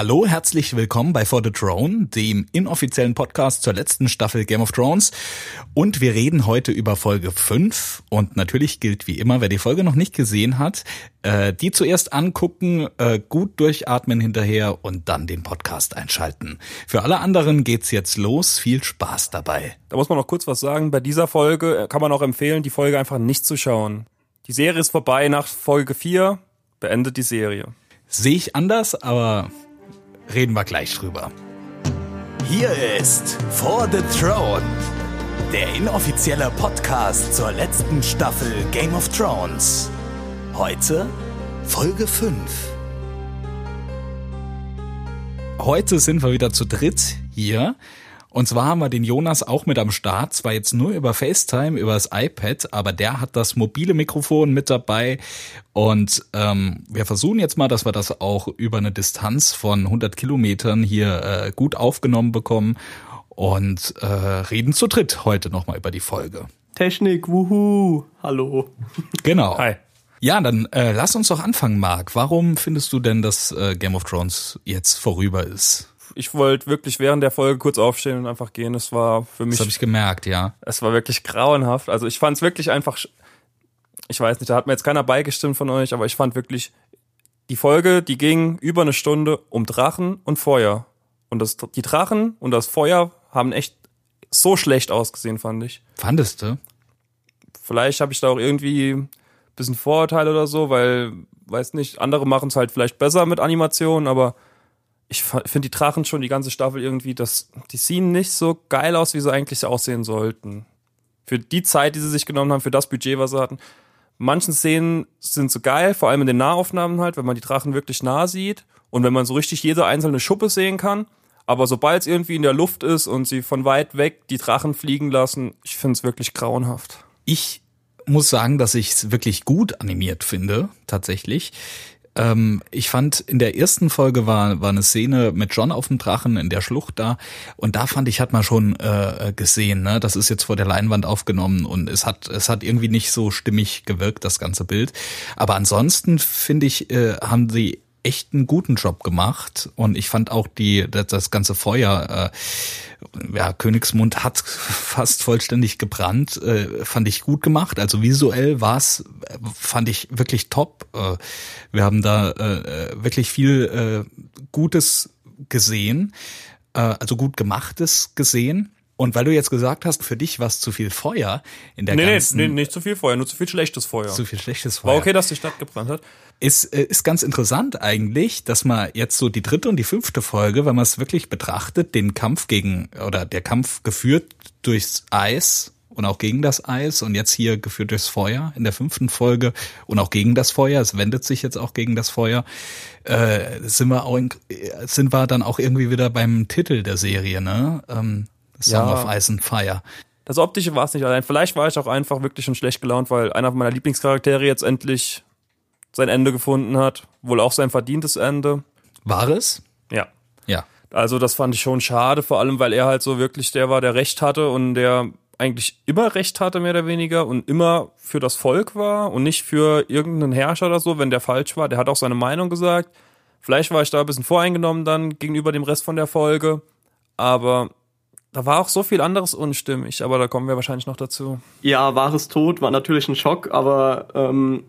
Hallo, herzlich willkommen bei For the Throne, dem inoffiziellen Podcast zur letzten Staffel Game of Thrones. Und wir reden heute über Folge 5. Und natürlich gilt wie immer, wer die Folge noch nicht gesehen hat, äh, die zuerst angucken, äh, gut durchatmen hinterher und dann den Podcast einschalten. Für alle anderen geht's jetzt los. Viel Spaß dabei. Da muss man noch kurz was sagen. Bei dieser Folge kann man auch empfehlen, die Folge einfach nicht zu schauen. Die Serie ist vorbei nach Folge 4. Beendet die Serie. Sehe ich anders, aber reden wir gleich drüber. Hier ist For the Throne, der inoffizielle Podcast zur letzten Staffel Game of Thrones. Heute Folge 5. Heute sind wir wieder zu dritt hier und zwar haben wir den Jonas auch mit am Start, zwar jetzt nur über FaceTime, über das iPad, aber der hat das mobile Mikrofon mit dabei. Und ähm, wir versuchen jetzt mal, dass wir das auch über eine Distanz von 100 Kilometern hier äh, gut aufgenommen bekommen und äh, reden zu dritt heute nochmal über die Folge. Technik, wuhu, hallo. Genau. Hi. Ja, dann äh, lass uns doch anfangen, Marc. Warum findest du denn, dass äh, Game of Thrones jetzt vorüber ist? Ich wollte wirklich während der Folge kurz aufstehen und einfach gehen. Es war für mich. Das habe ich gemerkt, ja. Es war wirklich grauenhaft. Also ich fand es wirklich einfach. Ich weiß nicht, da hat mir jetzt keiner beigestimmt von euch, aber ich fand wirklich die Folge, die ging über eine Stunde um Drachen und Feuer. Und das, die Drachen und das Feuer haben echt so schlecht ausgesehen, fand ich. Fandest du? Vielleicht habe ich da auch irgendwie ein bisschen Vorurteile oder so, weil, weiß nicht, andere machen es halt vielleicht besser mit Animationen, aber ich finde die Drachen schon die ganze Staffel irgendwie, das, die sehen nicht so geil aus, wie sie eigentlich aussehen sollten. Für die Zeit, die sie sich genommen haben, für das Budget, was sie hatten. Manchen Szenen sind so geil, vor allem in den Nahaufnahmen halt, wenn man die Drachen wirklich nah sieht und wenn man so richtig jede einzelne Schuppe sehen kann. Aber sobald es irgendwie in der Luft ist und sie von weit weg die Drachen fliegen lassen, ich finde es wirklich grauenhaft. Ich muss sagen, dass ich es wirklich gut animiert finde, tatsächlich. Ähm, ich fand, in der ersten Folge war, war eine Szene mit John auf dem Drachen in der Schlucht da. Und da fand ich, hat man schon äh, gesehen, ne? das ist jetzt vor der Leinwand aufgenommen und es hat, es hat irgendwie nicht so stimmig gewirkt, das ganze Bild. Aber ansonsten finde ich, äh, haben sie echt einen guten Job gemacht und ich fand auch die das, das ganze Feuer äh, ja Königsmund hat fast vollständig gebrannt äh, fand ich gut gemacht also visuell war's fand ich wirklich top äh, wir haben da äh, wirklich viel äh, Gutes gesehen äh, also gut gemachtes gesehen und weil du jetzt gesagt hast, für dich war es zu viel Feuer in der nee, ganzen... Nee, nee, nicht zu viel Feuer, nur zu viel schlechtes Feuer. Zu viel schlechtes Feuer. War okay, dass die Stadt gebrannt hat. Ist, äh, ist ganz interessant eigentlich, dass man jetzt so die dritte und die fünfte Folge, wenn man es wirklich betrachtet, den Kampf gegen, oder der Kampf geführt durchs Eis und auch gegen das Eis und jetzt hier geführt durchs Feuer in der fünften Folge und auch gegen das Feuer, es wendet sich jetzt auch gegen das Feuer, äh, sind wir auch in, sind wir dann auch irgendwie wieder beim Titel der Serie, ne? Ähm, Song ja. of Ice and Fire. Das Optische war es nicht allein. Vielleicht war ich auch einfach wirklich schon schlecht gelaunt, weil einer meiner Lieblingscharaktere jetzt endlich sein Ende gefunden hat. Wohl auch sein verdientes Ende. War es? Ja. Ja. Also das fand ich schon schade, vor allem weil er halt so wirklich der war, der Recht hatte und der eigentlich immer Recht hatte, mehr oder weniger, und immer für das Volk war und nicht für irgendeinen Herrscher oder so, wenn der falsch war. Der hat auch seine Meinung gesagt. Vielleicht war ich da ein bisschen voreingenommen dann gegenüber dem Rest von der Folge. Aber da war auch so viel anderes unstimmig, aber da kommen wir wahrscheinlich noch dazu. Ja, wahres Tod war natürlich ein Schock, aber ähm,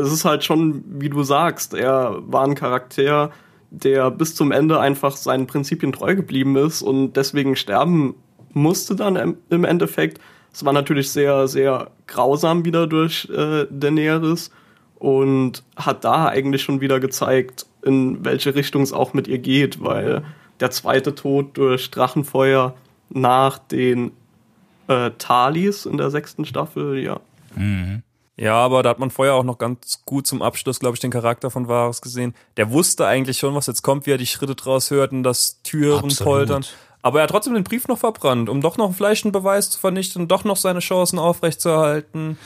es ist halt schon, wie du sagst, er war ein Charakter, der bis zum Ende einfach seinen Prinzipien treu geblieben ist und deswegen sterben musste dann im Endeffekt. Es war natürlich sehr, sehr grausam wieder durch äh, Daenerys und hat da eigentlich schon wieder gezeigt, in welche Richtung es auch mit ihr geht, weil der zweite Tod durch Drachenfeuer nach den äh, Talis in der sechsten Staffel, ja. Mhm. Ja, aber da hat man vorher auch noch ganz gut zum Abschluss, glaube ich, den Charakter von Varus gesehen. Der wusste eigentlich schon, was jetzt kommt, wie er die Schritte draus hört und das Türen Absolut. poltern. Aber er hat trotzdem den Brief noch verbrannt, um doch noch vielleicht einen Beweis zu vernichten, doch noch seine Chancen aufrechtzuerhalten.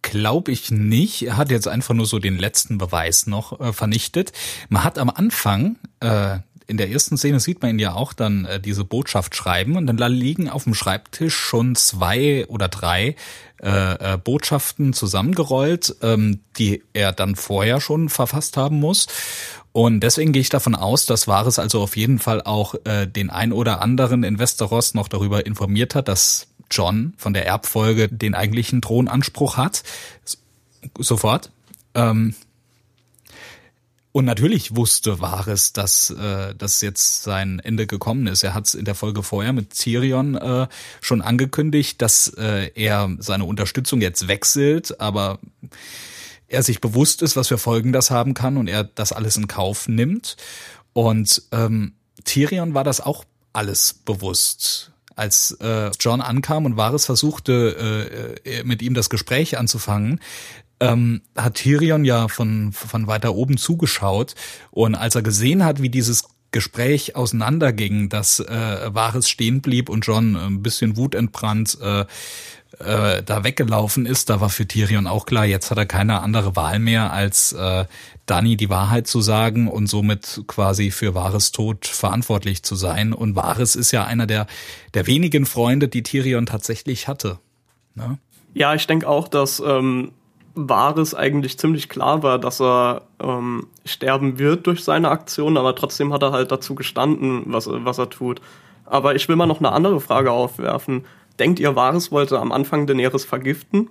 Glaube ich nicht. Er hat jetzt einfach nur so den letzten Beweis noch äh, vernichtet. Man hat am Anfang äh, in der ersten Szene sieht man ihn ja auch dann äh, diese Botschaft schreiben und dann liegen auf dem Schreibtisch schon zwei oder drei äh, äh, Botschaften zusammengerollt, ähm, die er dann vorher schon verfasst haben muss. Und deswegen gehe ich davon aus, dass Varys also auf jeden Fall auch äh, den ein oder anderen in Westeros noch darüber informiert hat, dass John von der Erbfolge den eigentlichen Thronanspruch hat. Sofort. Ähm, und natürlich wusste Varys, dass äh, dass jetzt sein Ende gekommen ist. Er hat es in der Folge vorher mit Tyrion äh, schon angekündigt, dass äh, er seine Unterstützung jetzt wechselt, aber er sich bewusst ist, was für Folgen das haben kann und er das alles in Kauf nimmt. Und ähm, Tyrion war das auch alles bewusst. Als äh, John ankam und Varys versuchte, äh, äh, mit ihm das Gespräch anzufangen, ähm, hat Tyrion ja von, von weiter oben zugeschaut. Und als er gesehen hat, wie dieses Gespräch auseinanderging, dass äh, Varys stehen blieb und John ein bisschen wutentbrannt äh, äh, da weggelaufen ist, da war für Tyrion auch klar, jetzt hat er keine andere Wahl mehr, als äh, Dani die Wahrheit zu sagen und somit quasi für Varys Tod verantwortlich zu sein. Und Varys ist ja einer der, der wenigen Freunde, die Tyrion tatsächlich hatte. Ne? Ja, ich denke auch, dass ähm, Varys eigentlich ziemlich klar war, dass er ähm, sterben wird durch seine Aktion, aber trotzdem hat er halt dazu gestanden, was, was er tut. Aber ich will mal noch eine andere Frage aufwerfen. Denkt ihr, Varys wollte am Anfang Daenerys vergiften?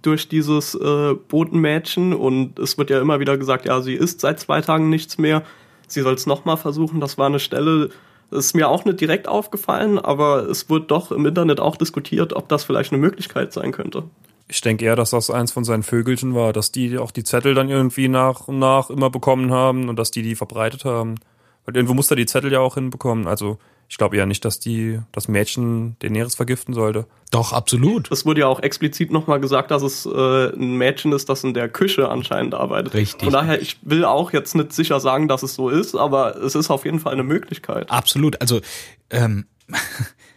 Durch dieses äh, Botenmädchen und es wird ja immer wieder gesagt, ja, sie isst seit zwei Tagen nichts mehr. Sie soll es nochmal versuchen. Das war eine Stelle, das ist mir auch nicht direkt aufgefallen, aber es wird doch im Internet auch diskutiert, ob das vielleicht eine Möglichkeit sein könnte. Ich denke eher, dass das eins von seinen Vögelchen war, dass die auch die Zettel dann irgendwie nach und nach immer bekommen haben und dass die die verbreitet haben. Weil irgendwo muss er die Zettel ja auch hinbekommen. Also ich glaube eher nicht, dass die das Mädchen Daenerys vergiften sollte. Doch, absolut. Es wurde ja auch explizit nochmal gesagt, dass es äh, ein Mädchen ist, das in der Küche anscheinend arbeitet. Richtig. Von daher, ich will auch jetzt nicht sicher sagen, dass es so ist, aber es ist auf jeden Fall eine Möglichkeit. Absolut. Also ähm,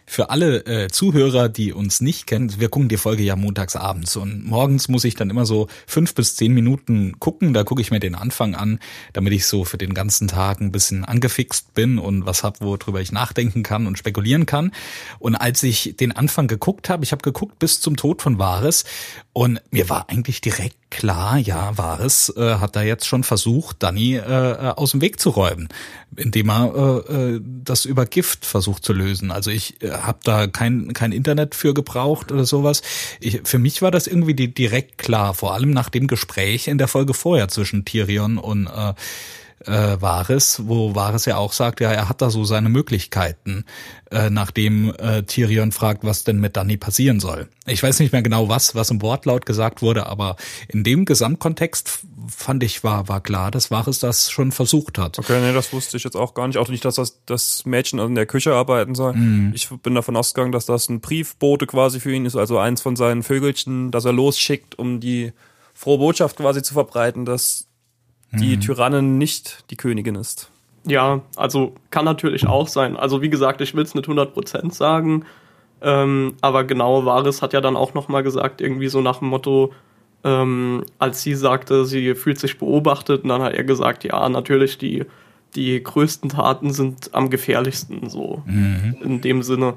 für alle äh, Zuhörer, die uns nicht kennen, wir gucken die Folge ja montags abends und morgens muss ich dann immer so fünf bis zehn Minuten gucken. Da gucke ich mir den Anfang an, damit ich so für den ganzen Tag ein bisschen angefixt bin und was hab, worüber ich nachdenken kann und spekulieren kann. Und als ich den Anfang geguckt habe, ich habe geguckt bis zum Tod von Vares und mir war eigentlich direkt klar, ja, Vares äh, hat da jetzt schon versucht, Danny äh, äh, aus dem Weg zu räumen, indem er äh, äh das über Gift versucht zu lösen. Also ich äh, habe da kein, kein Internet für gebraucht oder sowas. Ich, für mich war das irgendwie direkt klar, vor allem nach dem Gespräch in der Folge vorher zwischen Tyrion und äh, äh, Varys, wo Varys ja auch sagt, ja, er hat da so seine Möglichkeiten, äh, nachdem äh, Tyrion fragt, was denn mit Dany passieren soll. Ich weiß nicht mehr genau was, was im Wortlaut gesagt wurde, aber in dem Gesamtkontext fand ich war war klar, dass Varys das schon versucht hat. Okay, nee, das wusste ich jetzt auch gar nicht. Auch nicht, dass das, das Mädchen in der Küche arbeiten soll. Mm. Ich bin davon ausgegangen, dass das ein Briefbote quasi für ihn ist, also eins von seinen Vögelchen, das er losschickt, um die frohe Botschaft quasi zu verbreiten, dass die mhm. Tyrannin nicht die Königin ist. Ja, also kann natürlich auch sein. Also wie gesagt, ich will es nicht 100% sagen, ähm, aber genau, Vares hat ja dann auch nochmal gesagt, irgendwie so nach dem Motto, ähm, als sie sagte, sie fühlt sich beobachtet, und dann hat er gesagt, ja, natürlich, die, die größten Taten sind am gefährlichsten, so mhm. in dem Sinne.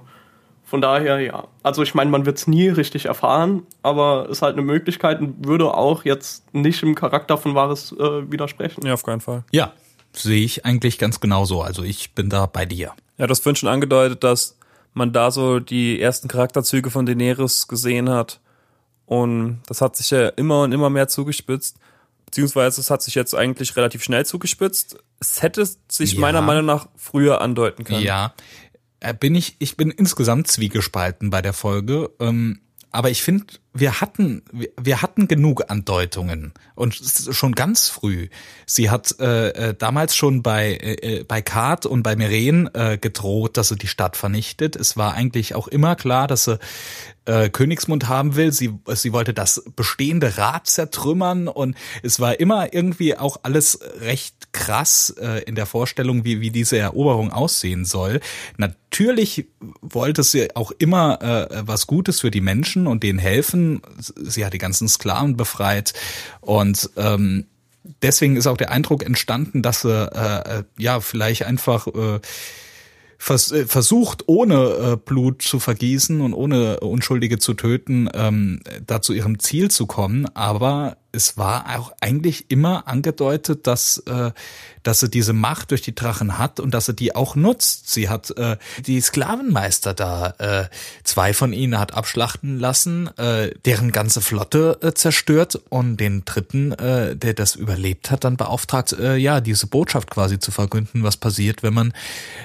Von daher, ja. Also ich meine, man wird es nie richtig erfahren, aber es ist halt eine Möglichkeit und würde auch jetzt nicht im Charakter von Wahres äh, widersprechen. Ja, auf keinen Fall. Ja, sehe ich eigentlich ganz genauso. Also ich bin da bei dir. Ja, das vorhin schon angedeutet, dass man da so die ersten Charakterzüge von Daenerys gesehen hat. Und das hat sich ja immer und immer mehr zugespitzt. Beziehungsweise es hat sich jetzt eigentlich relativ schnell zugespitzt. Es hätte sich ja. meiner Meinung nach früher andeuten können. Ja, bin ich, ich bin insgesamt zwiegespalten bei der Folge. Ähm, aber ich finde, wir hatten, wir hatten genug Andeutungen und schon ganz früh. Sie hat äh, äh, damals schon bei äh, äh, bei Kart und bei Meren äh, gedroht, dass sie die Stadt vernichtet. Es war eigentlich auch immer klar, dass sie äh, Königsmund haben will. Sie sie wollte das bestehende Rad zertrümmern und es war immer irgendwie auch alles recht krass äh, in der Vorstellung, wie wie diese Eroberung aussehen soll. Natürlich wollte sie auch immer äh, was Gutes für die Menschen und denen helfen Sklaven. Sie hat die ganzen Sklaven befreit und ähm, deswegen ist auch der Eindruck entstanden, dass sie äh, äh ja vielleicht einfach äh, äh, versucht, ohne äh, Blut zu vergießen und ohne Unschuldige zu töten, ähm, da zu ihrem Ziel zu kommen. Aber es war auch eigentlich immer angedeutet, dass, äh, dass sie diese Macht durch die Drachen hat und dass sie die auch nutzt. Sie hat äh, die Sklavenmeister da, äh, zwei von ihnen hat abschlachten lassen, äh, deren ganze Flotte äh, zerstört und den dritten, äh, der das überlebt hat, dann beauftragt, äh, ja, diese Botschaft quasi zu verkünden, was passiert, wenn man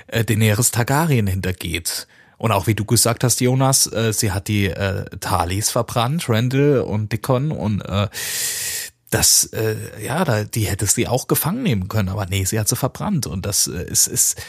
äh, Daenerys Targaryen hintergeht. Und auch wie du gesagt hast, Jonas, äh, sie hat die äh, Talis verbrannt, Randall und Dickon und äh, das, äh, ja, da, die hätte sie auch gefangen nehmen können, aber nee, sie hat sie verbrannt und das äh, ist, ist,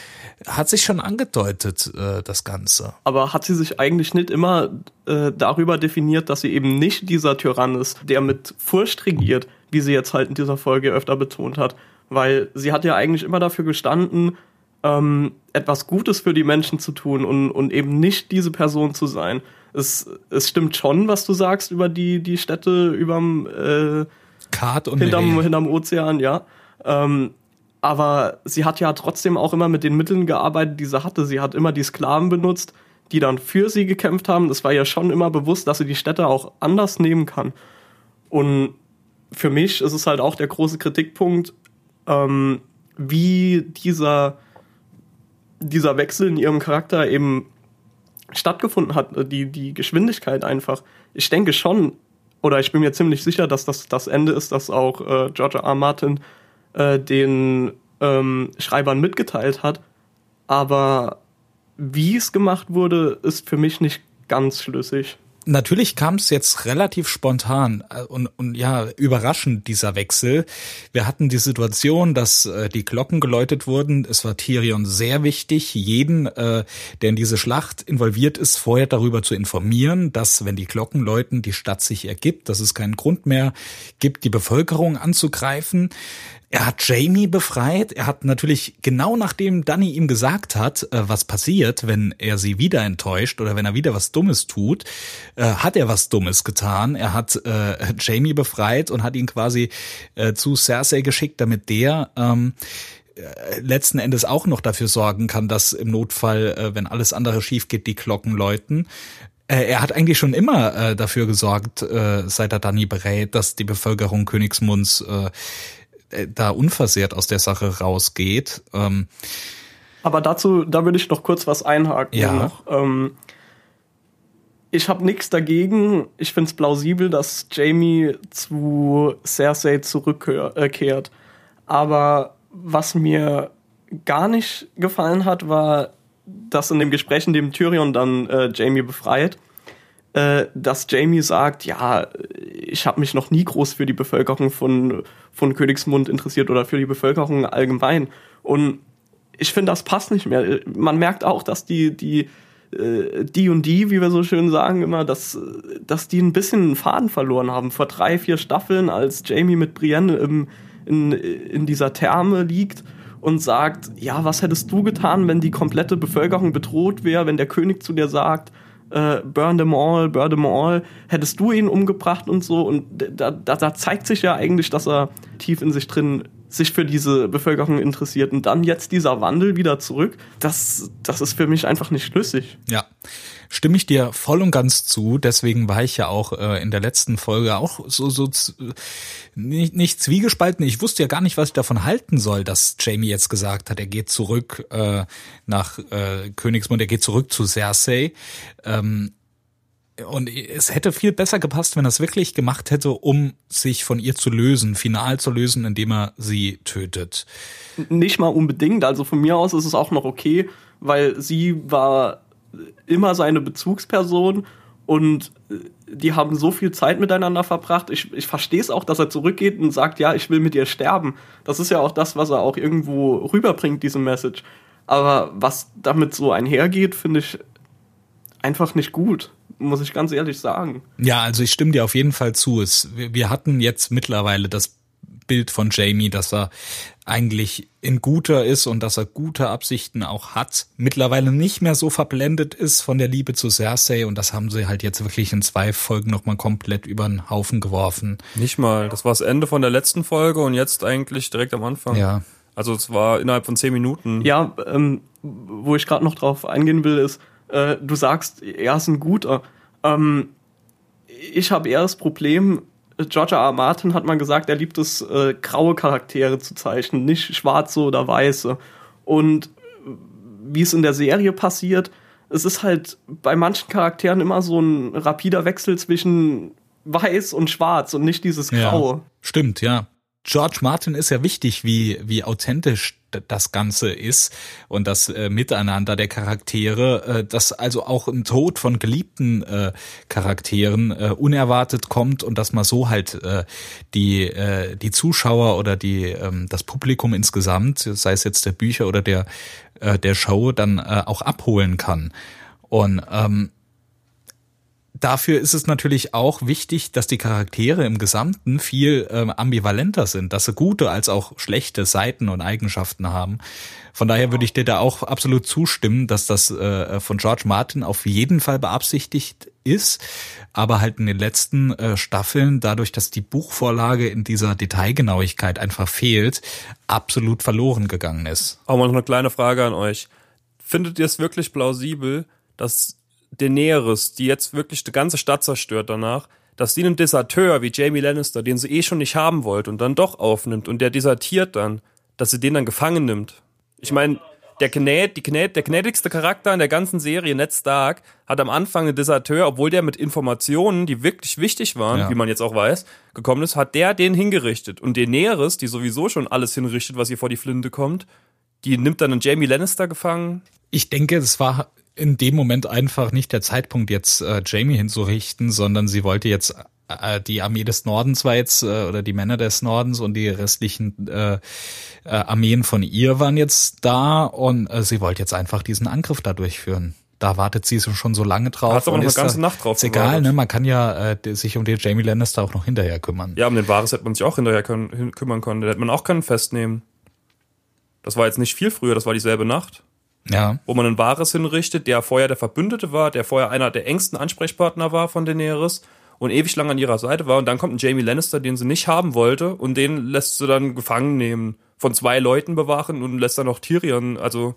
hat sich schon angedeutet, äh, das Ganze. Aber hat sie sich eigentlich nicht immer äh, darüber definiert, dass sie eben nicht dieser Tyrann ist, der mit Furcht regiert, wie sie jetzt halt in dieser Folge öfter betont hat? Weil sie hat ja eigentlich immer dafür gestanden, ähm, etwas Gutes für die Menschen zu tun und, und eben nicht diese Person zu sein. Es, es stimmt schon, was du sagst über die, die Städte überm äh, Kart und hinterm, hinterm Ozean, ja. Ähm, aber sie hat ja trotzdem auch immer mit den Mitteln gearbeitet, die sie hatte. Sie hat immer die Sklaven benutzt, die dann für sie gekämpft haben. Das war ja schon immer bewusst, dass sie die Städte auch anders nehmen kann. Und für mich ist es halt auch der große Kritikpunkt, ähm, wie dieser dieser Wechsel in ihrem Charakter eben stattgefunden hat, die, die Geschwindigkeit einfach. Ich denke schon, oder ich bin mir ziemlich sicher, dass das das Ende ist, das auch äh, George R. R. Martin äh, den ähm, Schreibern mitgeteilt hat. Aber wie es gemacht wurde, ist für mich nicht ganz schlüssig natürlich kam es jetzt relativ spontan äh, und, und ja, überraschend, dieser Wechsel. Wir hatten die Situation, dass äh, die Glocken geläutet wurden. Es war Tyrion sehr wichtig, jeden, äh, der in diese Schlacht involviert ist, vorher darüber zu informieren, dass, wenn die Glocken läuten, die Stadt sich ergibt, dass es keinen Grund mehr gibt, die Bevölkerung anzugreifen. Er hat Jamie befreit. Er hat natürlich genau nachdem Danny ihm gesagt hat, äh, was passiert, wenn er sie wieder enttäuscht oder wenn er wieder was Dummes tut, äh, hat er was Dummes getan. Er hat äh, Jamie befreit und hat ihn quasi zu Cersei geschickt, damit der ähm, äh, letzten Endes auch noch dafür sorgen kann, dass im Notfall, wenn alles andere schief geht, die Glocken läuten. Er hat eigentlich schon immer dafür gesorgt, seit er Danny berät, dass die Bevölkerung Königsmunds da unversehrt aus der Sache rausgeht. Ähm, Aber dazu, da würde ich noch kurz was einhaken. Ja. Ähm, ich habe nichts dagegen. Ich finde es plausibel, dass Jamie zu Cersei zurückkehrt. Aber was mir gar nicht gefallen hat, war, dass in dem Gespräch, in dem Tyrion dann äh, Jamie befreit, äh, dass Jamie sagt, ja, ich habe mich noch nie groß für die Bevölkerung von, von Königsmund interessiert oder für die Bevölkerung allgemein. Und ich finde, das passt nicht mehr. Man merkt auch, dass die, die, äh, die und die, wie wir so schön sagen immer, dass, dass die ein bisschen einen Faden verloren haben. Vor drei, vier Staffeln, als Jamie mit Brienne im, in, in dieser Therme liegt und sagt, ja, was hättest du getan, wenn die komplette Bevölkerung bedroht wäre, wenn der König zu dir sagt, äh, burn them all, burn them all, hättest du ihn umgebracht und so. Und da, da, da zeigt sich ja eigentlich, dass er tief in sich drin sich für diese Bevölkerung interessiert. Und dann jetzt dieser Wandel wieder zurück, das, das ist für mich einfach nicht schlüssig. Ja, stimme ich dir voll und ganz zu. Deswegen war ich ja auch äh, in der letzten Folge auch so, so nicht, nicht zwiegespalten. Ich wusste ja gar nicht, was ich davon halten soll, dass Jamie jetzt gesagt hat, er geht zurück äh, nach äh, Königsmund, er geht zurück zu Cersei. Ähm, und es hätte viel besser gepasst, wenn er es wirklich gemacht hätte, um sich von ihr zu lösen, final zu lösen, indem er sie tötet. Nicht mal unbedingt. Also von mir aus ist es auch noch okay, weil sie war immer seine Bezugsperson und die haben so viel Zeit miteinander verbracht. Ich, ich verstehe es auch, dass er zurückgeht und sagt, ja, ich will mit ihr sterben. Das ist ja auch das, was er auch irgendwo rüberbringt, diese Message. Aber was damit so einhergeht, finde ich einfach nicht gut muss ich ganz ehrlich sagen. Ja, also ich stimme dir auf jeden Fall zu. Es, wir hatten jetzt mittlerweile das Bild von Jamie, dass er eigentlich in guter ist und dass er gute Absichten auch hat, mittlerweile nicht mehr so verblendet ist von der Liebe zu Cersei und das haben sie halt jetzt wirklich in zwei Folgen nochmal komplett über den Haufen geworfen. Nicht mal, das war das Ende von der letzten Folge und jetzt eigentlich direkt am Anfang. Ja. Also es war innerhalb von zehn Minuten. Ja, ähm, wo ich gerade noch drauf eingehen will, ist, äh, du sagst, er ist ein guter. Ähm, ich habe eher das Problem, George R. R. Martin hat man gesagt, er liebt es, äh, graue Charaktere zu zeichnen, nicht schwarze oder weiße. Und wie es in der Serie passiert, es ist halt bei manchen Charakteren immer so ein rapider Wechsel zwischen weiß und schwarz und nicht dieses Graue. Ja, stimmt, ja. George Martin ist ja wichtig, wie, wie authentisch das Ganze ist und das äh, Miteinander der Charaktere, äh, dass also auch ein Tod von geliebten äh, Charakteren äh, unerwartet kommt und dass man so halt äh, die äh, die Zuschauer oder die ähm, das Publikum insgesamt, sei es jetzt der Bücher oder der der Show, dann auch abholen kann. Und ähm, dafür ist es natürlich auch wichtig, dass die Charaktere im Gesamten viel ähm, ambivalenter sind, dass sie gute als auch schlechte Seiten und Eigenschaften haben. Von daher würde ich dir da auch absolut zustimmen, dass das äh, von George Martin auf jeden Fall beabsichtigt ist, aber halt in den letzten äh, Staffeln, dadurch, dass die Buchvorlage in dieser Detailgenauigkeit einfach fehlt, absolut verloren gegangen ist. Auch mal noch eine kleine Frage an euch. Findet ihr es wirklich plausibel, dass Daenerys, die jetzt wirklich die ganze Stadt zerstört danach, dass sie einen Deserteur wie Jamie Lannister, den sie eh schon nicht haben wollte und dann doch aufnimmt und der desertiert dann, dass sie den dann gefangen nimmt. Ich meine, der Gnäd, die Gnäd, der gnädigste Charakter in der ganzen Serie, Ned Stark, hat am Anfang einen Deserteur, obwohl der mit Informationen, die wirklich wichtig waren, ja. wie man jetzt auch weiß, gekommen ist, hat der den hingerichtet. Und Daenerys, die sowieso schon alles hinrichtet, was ihr vor die Flinte kommt, die nimmt dann einen Jamie Lannister gefangen. Ich denke, es war in dem Moment einfach nicht der Zeitpunkt, jetzt äh, Jamie hinzurichten, sondern sie wollte jetzt äh, die Armee des Nordens war jetzt äh, oder die Männer des Nordens und die restlichen äh, äh, Armeen von ihr waren jetzt da und äh, sie wollte jetzt einfach diesen Angriff da durchführen. Da wartet sie schon so lange drauf. Hat aber noch eine ganze da, Nacht drauf. Ist egal, ne? Man kann ja äh, sich um den Jamie Lannister auch noch hinterher kümmern. Ja, um den Wahres hätte man sich auch hinterher können, kümmern können. Den hätte man auch können festnehmen. Das war jetzt nicht viel früher, das war dieselbe Nacht ja. wo man ein Wahres hinrichtet, der vorher der Verbündete war, der vorher einer der engsten Ansprechpartner war von Daenerys und ewig lang an ihrer Seite war. Und dann kommt ein Jamie Lannister, den sie nicht haben wollte, und den lässt sie dann gefangen nehmen, von zwei Leuten bewachen und lässt dann noch Tyrion, also,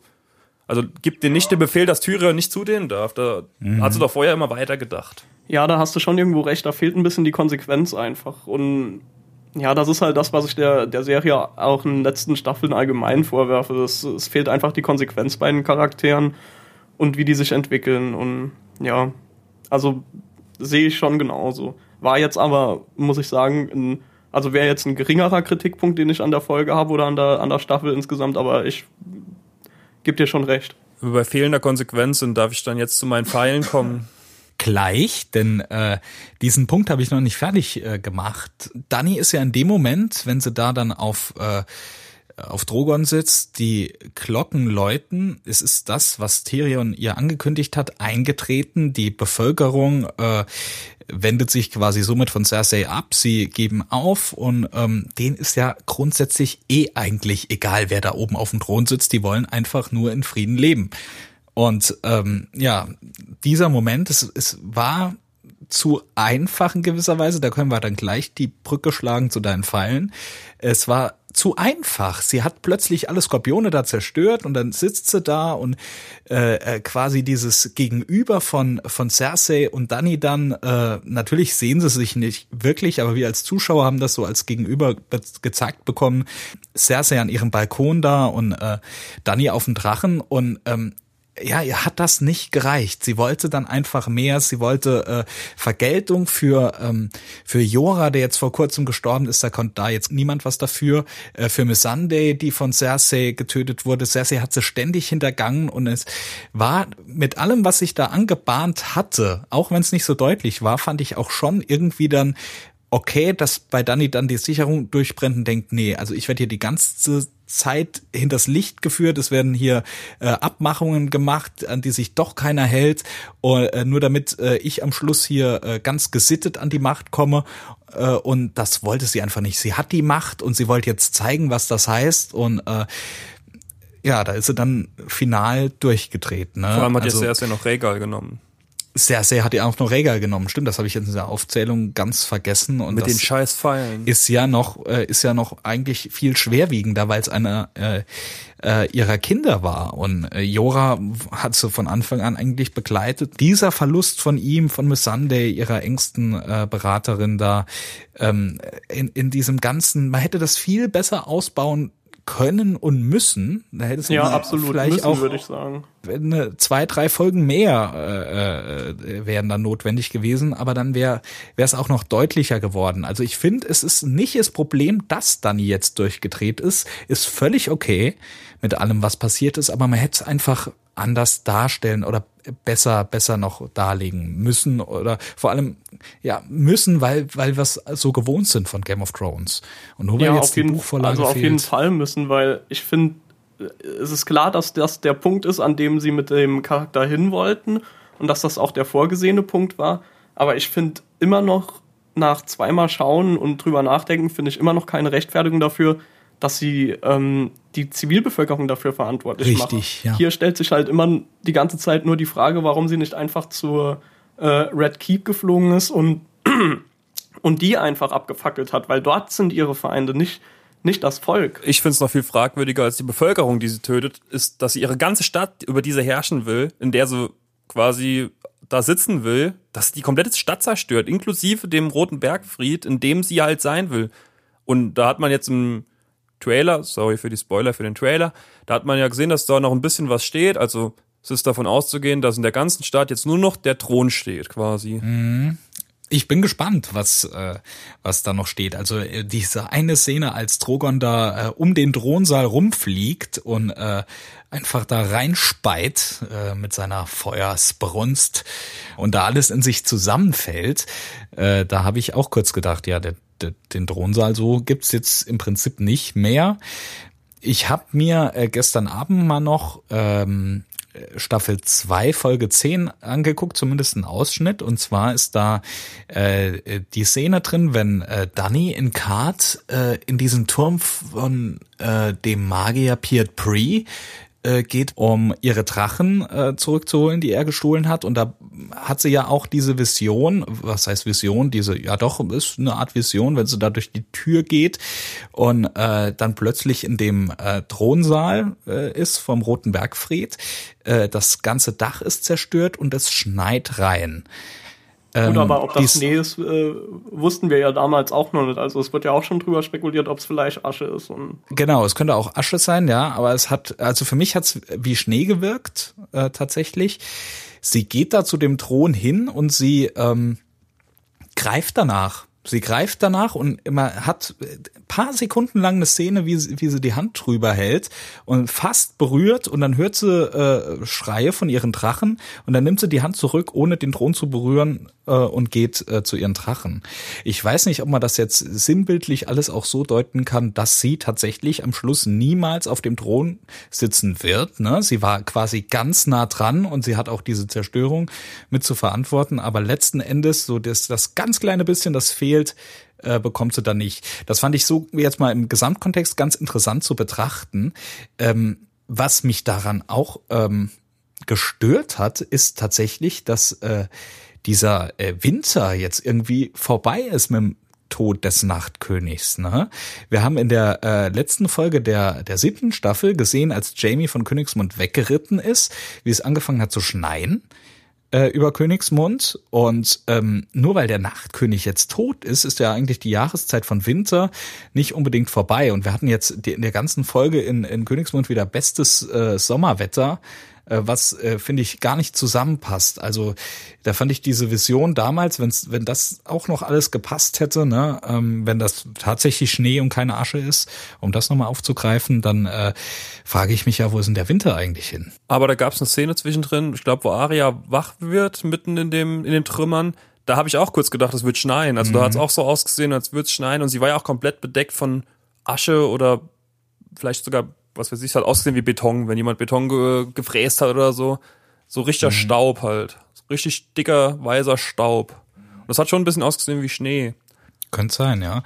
also gibt den nicht den Befehl, dass Tyrion nicht zu denen darf. Da mhm. hat sie doch vorher immer weiter gedacht. Ja, da hast du schon irgendwo recht, da fehlt ein bisschen die Konsequenz einfach. Und ja, das ist halt das, was ich der, der Serie auch in den letzten Staffeln allgemein vorwerfe. Es, es fehlt einfach die Konsequenz bei den Charakteren und wie die sich entwickeln. Und ja, also sehe ich schon genauso. War jetzt aber, muss ich sagen, ein, also wäre jetzt ein geringerer Kritikpunkt, den ich an der Folge habe oder an der, an der Staffel insgesamt, aber ich gebe dir schon recht. Bei fehlender Konsequenz und darf ich dann jetzt zu meinen Pfeilen kommen gleich, denn äh, diesen Punkt habe ich noch nicht fertig äh, gemacht. Dani ist ja in dem Moment, wenn sie da dann auf äh, auf Drogon sitzt, die Glocken läuten. Es ist das, was Tyrion ihr angekündigt hat, eingetreten. Die Bevölkerung äh, wendet sich quasi somit von Cersei ab. Sie geben auf und ähm, denen ist ja grundsätzlich eh eigentlich egal, wer da oben auf dem Thron sitzt. Die wollen einfach nur in Frieden leben. Und ähm, ja, dieser Moment, es, es war zu einfach in gewisser Weise, da können wir dann gleich die Brücke schlagen zu deinen Pfeilen. Es war zu einfach. Sie hat plötzlich alle Skorpione da zerstört und dann sitzt sie da und äh, äh, quasi dieses Gegenüber von von Cersei und Dani dann äh, natürlich sehen sie sich nicht wirklich, aber wir als Zuschauer haben das so als Gegenüber gezeigt bekommen. Cersei an ihrem Balkon da und äh, Dani auf dem Drachen und ähm, ja, ihr hat das nicht gereicht. Sie wollte dann einfach mehr. Sie wollte äh, Vergeltung für ähm, für Jora, der jetzt vor kurzem gestorben ist. Da konnte da jetzt niemand was dafür. Äh, für Miss Sunday, die von Cersei getötet wurde. Cersei hat sie ständig hintergangen und es war mit allem, was sich da angebahnt hatte, auch wenn es nicht so deutlich war, fand ich auch schon irgendwie dann okay, dass bei Danny dann die Sicherung durchbrennt und denkt, nee, also ich werde hier die ganze Zeit hinters Licht geführt, es werden hier äh, Abmachungen gemacht, an die sich doch keiner hält, äh, nur damit äh, ich am Schluss hier äh, ganz gesittet an die Macht komme. Äh, und das wollte sie einfach nicht. Sie hat die Macht und sie wollte jetzt zeigen, was das heißt. Und äh, ja, da ist sie dann final durchgedreht. Ne? Vor allem hat also, jetzt erst ja noch Regal genommen. Cersei hat ja auch noch Rhaegar genommen. Stimmt, das habe ich in dieser Aufzählung ganz vergessen. Und Mit das den scheiß Pfeilen. ist ja noch äh, ist ja noch eigentlich viel schwerwiegender, weil es einer äh, äh, ihrer Kinder war. Und äh, Jora hat sie von Anfang an eigentlich begleitet. Dieser Verlust von ihm, von Missandei, ihrer engsten äh, Beraterin da, ähm, in, in diesem ganzen, man hätte das viel besser ausbauen können und müssen. Da hätte es Ja, absolut. vielleicht Müssen, auch würde ich sagen. eine, zwei, drei Folgen mehr äh, äh, wären dann notwendig gewesen, aber dann wäre wäre es auch noch deutlicher geworden. Also ich finde, es ist nicht das Problem, dass Dani jetzt durchgedreht ist, ist völlig okay mit allem, was passiert ist, aber man hätte es einfach anders darstellen oder besser besser noch darlegen müssen oder vor allem ja müssen, weil weil wir es so gewohnt sind von Game of Thrones und nur weil Ja, jetzt auf die jeden, Buchvorlage also auf fehlt. jeden Fall müssen, weil ich finde, es ist klar, dass das der Punkt ist, an dem sie mit dem Charakter hin wollten und dass das auch der vorgesehene Punkt war. Aber ich finde immer noch nach zweimal schauen und drüber nachdenken, finde ich immer noch keine Rechtfertigung dafür, dass sie ähm, die Zivilbevölkerung dafür verantwortlich Richtig, machen. ja. Hier stellt sich halt immer die ganze Zeit nur die Frage, warum sie nicht einfach zur äh, Red Keep geflogen ist und und die einfach abgefackelt hat, weil dort sind ihre Feinde, nicht, nicht das Volk. Ich finde es noch viel fragwürdiger als die Bevölkerung, die sie tötet, ist, dass sie ihre ganze Stadt, über die sie herrschen will, in der sie quasi da sitzen will, dass sie die komplette Stadt zerstört, inklusive dem Roten Bergfried, in dem sie halt sein will. Und da hat man jetzt im Trailer, sorry für die Spoiler für den Trailer, da hat man ja gesehen, dass da noch ein bisschen was steht. Also es ist davon auszugehen, dass in der ganzen Stadt jetzt nur noch der Thron steht, quasi. Ich bin gespannt, was äh, was da noch steht. Also äh, diese eine Szene, als Drogon da äh, um den Thronsaal rumfliegt und äh, einfach da reinspeit äh, mit seiner Feuersbrunst und da alles in sich zusammenfällt, äh, da habe ich auch kurz gedacht, ja, der, den Thronsaal so gibt's jetzt im Prinzip nicht mehr. Ich habe mir äh, gestern Abend mal noch ähm, Staffel 2, Folge 10 angeguckt, zumindest ein Ausschnitt. Und zwar ist da äh, die Szene drin, wenn äh, Danny in Card äh, in diesen Turm von äh, dem Magier Piet Pre äh, geht, um ihre Drachen äh, zurückzuholen, die er gestohlen hat. Und da hat sie ja auch diese Vision, was heißt Vision? Diese, ja doch, ist eine Art Vision, wenn sie da durch die Tür geht und äh, dann plötzlich in dem äh, Thronsaal äh, ist vom Roten Bergfried. Äh, das ganze Dach ist zerstört und es schneit rein. Gut, aber ob das Schnee ist, äh, wussten wir ja damals auch noch nicht. Also es wird ja auch schon drüber spekuliert, ob es vielleicht Asche ist. Genau, es könnte auch Asche sein, ja, aber es hat, also für mich hat's wie Schnee gewirkt, äh, tatsächlich. Sie geht da zu dem Thron hin und sie ähm, greift danach. Sie greift danach und immer hat paar Sekunden lang eine Szene, wie sie, wie sie die Hand drüber hält und fast berührt und dann hört sie äh, Schreie von ihren Drachen und dann nimmt sie die Hand zurück, ohne den Thron zu berühren äh, und geht äh, zu ihren Drachen. Ich weiß nicht, ob man das jetzt sinnbildlich alles auch so deuten kann, dass sie tatsächlich am Schluss niemals auf dem Thron sitzen wird. Ne? Sie war quasi ganz nah dran und sie hat auch diese Zerstörung mit zu verantworten, aber letzten Endes so das, das ganz kleine bisschen, das fehlt, äh, bekommt sie dann nicht. Das fand ich so jetzt mal im Gesamtkontext ganz interessant zu betrachten. Ähm, was mich daran auch ähm, gestört hat, ist tatsächlich, dass äh, dieser äh, Winter jetzt irgendwie vorbei ist mit dem Tod des Nachtkönigs. Ne? Wir haben in der äh, letzten Folge der, der siebten Staffel gesehen, als Jamie von Königsmund weggeritten ist, wie es angefangen hat zu schneien äh, über Königsmund. Und ähm, nur weil der Nachtkönig jetzt tot ist, ist ja eigentlich die Jahreszeit von Winter nicht unbedingt vorbei. Und wir hatten jetzt in der ganzen Folge in, in Königsmund wieder bestes äh, Sommerwetter was äh, finde ich gar nicht zusammenpasst. Also da fand ich diese Vision damals, wenn's, wenn das auch noch alles gepasst hätte, ne, ähm, wenn das tatsächlich Schnee und keine Asche ist, um das nochmal aufzugreifen, dann äh, frage ich mich ja, wo ist denn der Winter eigentlich hin? Aber da gab es eine Szene zwischendrin, ich glaube, wo Arya wach wird, mitten in dem in den Trümmern. Da habe ich auch kurz gedacht, es wird schneien. Also da hat es auch so ausgesehen, als würde es schneien. Und sie war ja auch komplett bedeckt von Asche oder vielleicht sogar, was weiß ich, hat ausgesehen wie Beton, wenn jemand Beton ge gefräst hat oder so. So richtiger Staub halt. So richtig dicker, weißer Staub. Und das hat schon ein bisschen ausgesehen wie Schnee. Könnte sein, ja.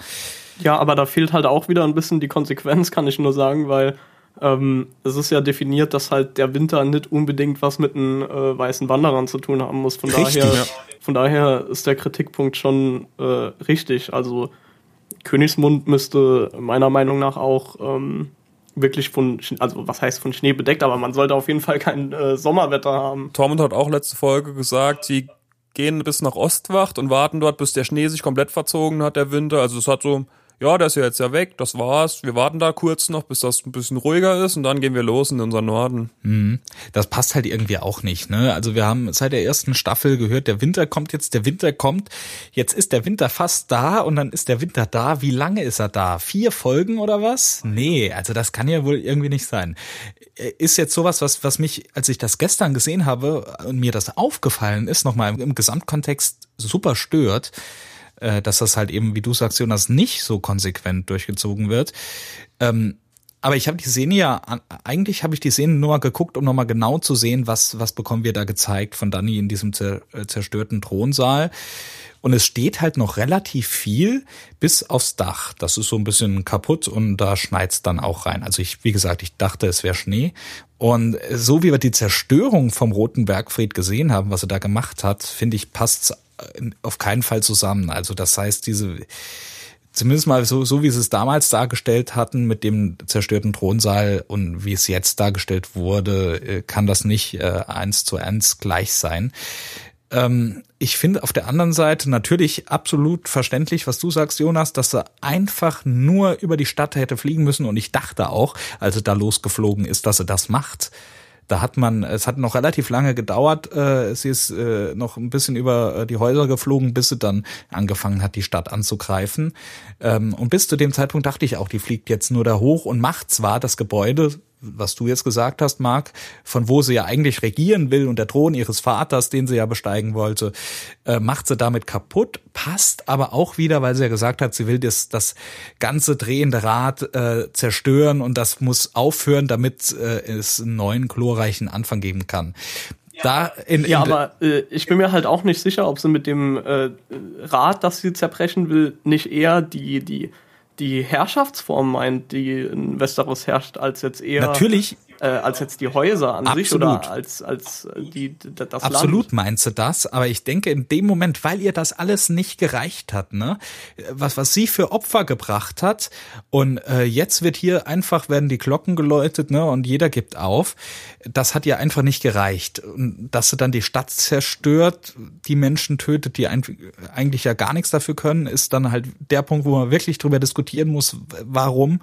ja, aber da fehlt halt auch wieder ein bisschen die Konsequenz, kann ich nur sagen, weil ähm, es ist ja definiert, dass halt der Winter nicht unbedingt was mit den äh, weißen Wanderern zu tun haben muss. Von Richtig. daher, von daher ist der Kritikpunkt schon äh, richtig. Also Königsmund müsste meiner Meinung nach auch ähm, wirklich von, also was heißt von Schnee bedeckt, aber man sollte auf jeden Fall kein äh, Sommerwetter haben. Tormund hat auch letzte Folge gesagt, sie gehen bis nach Ostwacht und warten dort, bis der Schnee sich komplett verzogen hat, der Winter. Also es hat so, ja, der ist ja jetzt ja weg, das war's. Wir warten da kurz noch, bis das ein bisschen ruhiger ist und dann gehen wir los in unseren Norden. Das passt halt irgendwie auch nicht. Ne? Also wir haben seit der ersten Staffel gehört, der Winter kommt jetzt, der Winter kommt. Jetzt ist der Winter fast da und dann ist der Winter da. Wie lange ist er da? Vier Folgen oder was? Nee, also das kann ja wohl irgendwie nicht sein. Äh, Ist jetzt sowas, was, was mich, als ich das gestern gesehen habe und mir das aufgefallen ist, nochmal im, Gesamtkontext super stört, dass das halt eben, wie du sagst, Jonas, nicht so konsequent durchgezogen wird. Ähm, aber ich habe die Szene ja, eigentlich habe ich die Szene nur mal geguckt, um nochmal genau zu sehen, was, was bekommen wir da gezeigt von Dani in diesem äh, zerstörten Thronsaal. Und es steht halt noch relativ viel bis aufs Dach. Das ist so ein bisschen kaputt und da schneit's dann auch rein. Also ich, wie gesagt, ich dachte, es wäre Schnee. Und so wie wir die Zerstörung vom Roten Bergfried gesehen haben, was er da gemacht hat, finde ich, passt's äh, auf keinen Fall zusammen. Also das heißt, diese, zumindest mal so, so wie sie es damals dargestellt hatten mit dem zerstörten Thronsaal und wie es jetzt dargestellt wurde, äh, kann das nicht äh, eins zu eins gleich sein. Ähm, ich finde auf der anderen Seite natürlich absolut verständlich, was du sagst, Jonas, dass er einfach nur über die Stadt hätte fliegen müssen und ich dachte auch, als er da losgeflogen ist, dass er das macht. Da hat man, es hat noch relativ lange gedauert. Äh, sie ist äh, noch ein bisschen über äh, die Häuser geflogen, bis sie dann angefangen hat, die Stadt anzugreifen. Ähm, und bis zu dem Zeitpunkt dachte ich auch, die fliegt jetzt nur da hoch und macht zwar das Gebäude, was du jetzt gesagt hast, Marc, von wo sie ja eigentlich regieren will und der Thron ihres Vaters, den sie ja besteigen wollte, äh, macht sie damit kaputt, passt aber auch wieder, weil sie ja gesagt hat, sie will das, das ganze drehende Rad äh, zerstören und das muss aufhören, damit äh, es einen neuen glorreichen Anfang geben kann. Da in, in Ja, aber äh, ich bin mir halt auch nicht sicher, ob sie mit dem äh, Rat, das sie zerbrechen will, nicht eher die, die, die Herrschaftsform meint, die in Westeros herrscht, als jetzt eher natürlich äh, als jetzt die Häuser an sich Absolut. oder als, als äh, die, das Absolut Land. meint sie das, aber ich denke in dem Moment, weil ihr das alles nicht gereicht hat, ne, was was sie für Opfer gebracht hat und äh, jetzt wird hier einfach werden die Glocken geläutet, ne, und jeder gibt auf. Das hat ihr einfach nicht gereicht und dass sie dann die Stadt zerstört, die Menschen tötet, die eigentlich ja gar nichts dafür können, ist dann halt der Punkt, wo man wirklich drüber diskutieren muss, warum.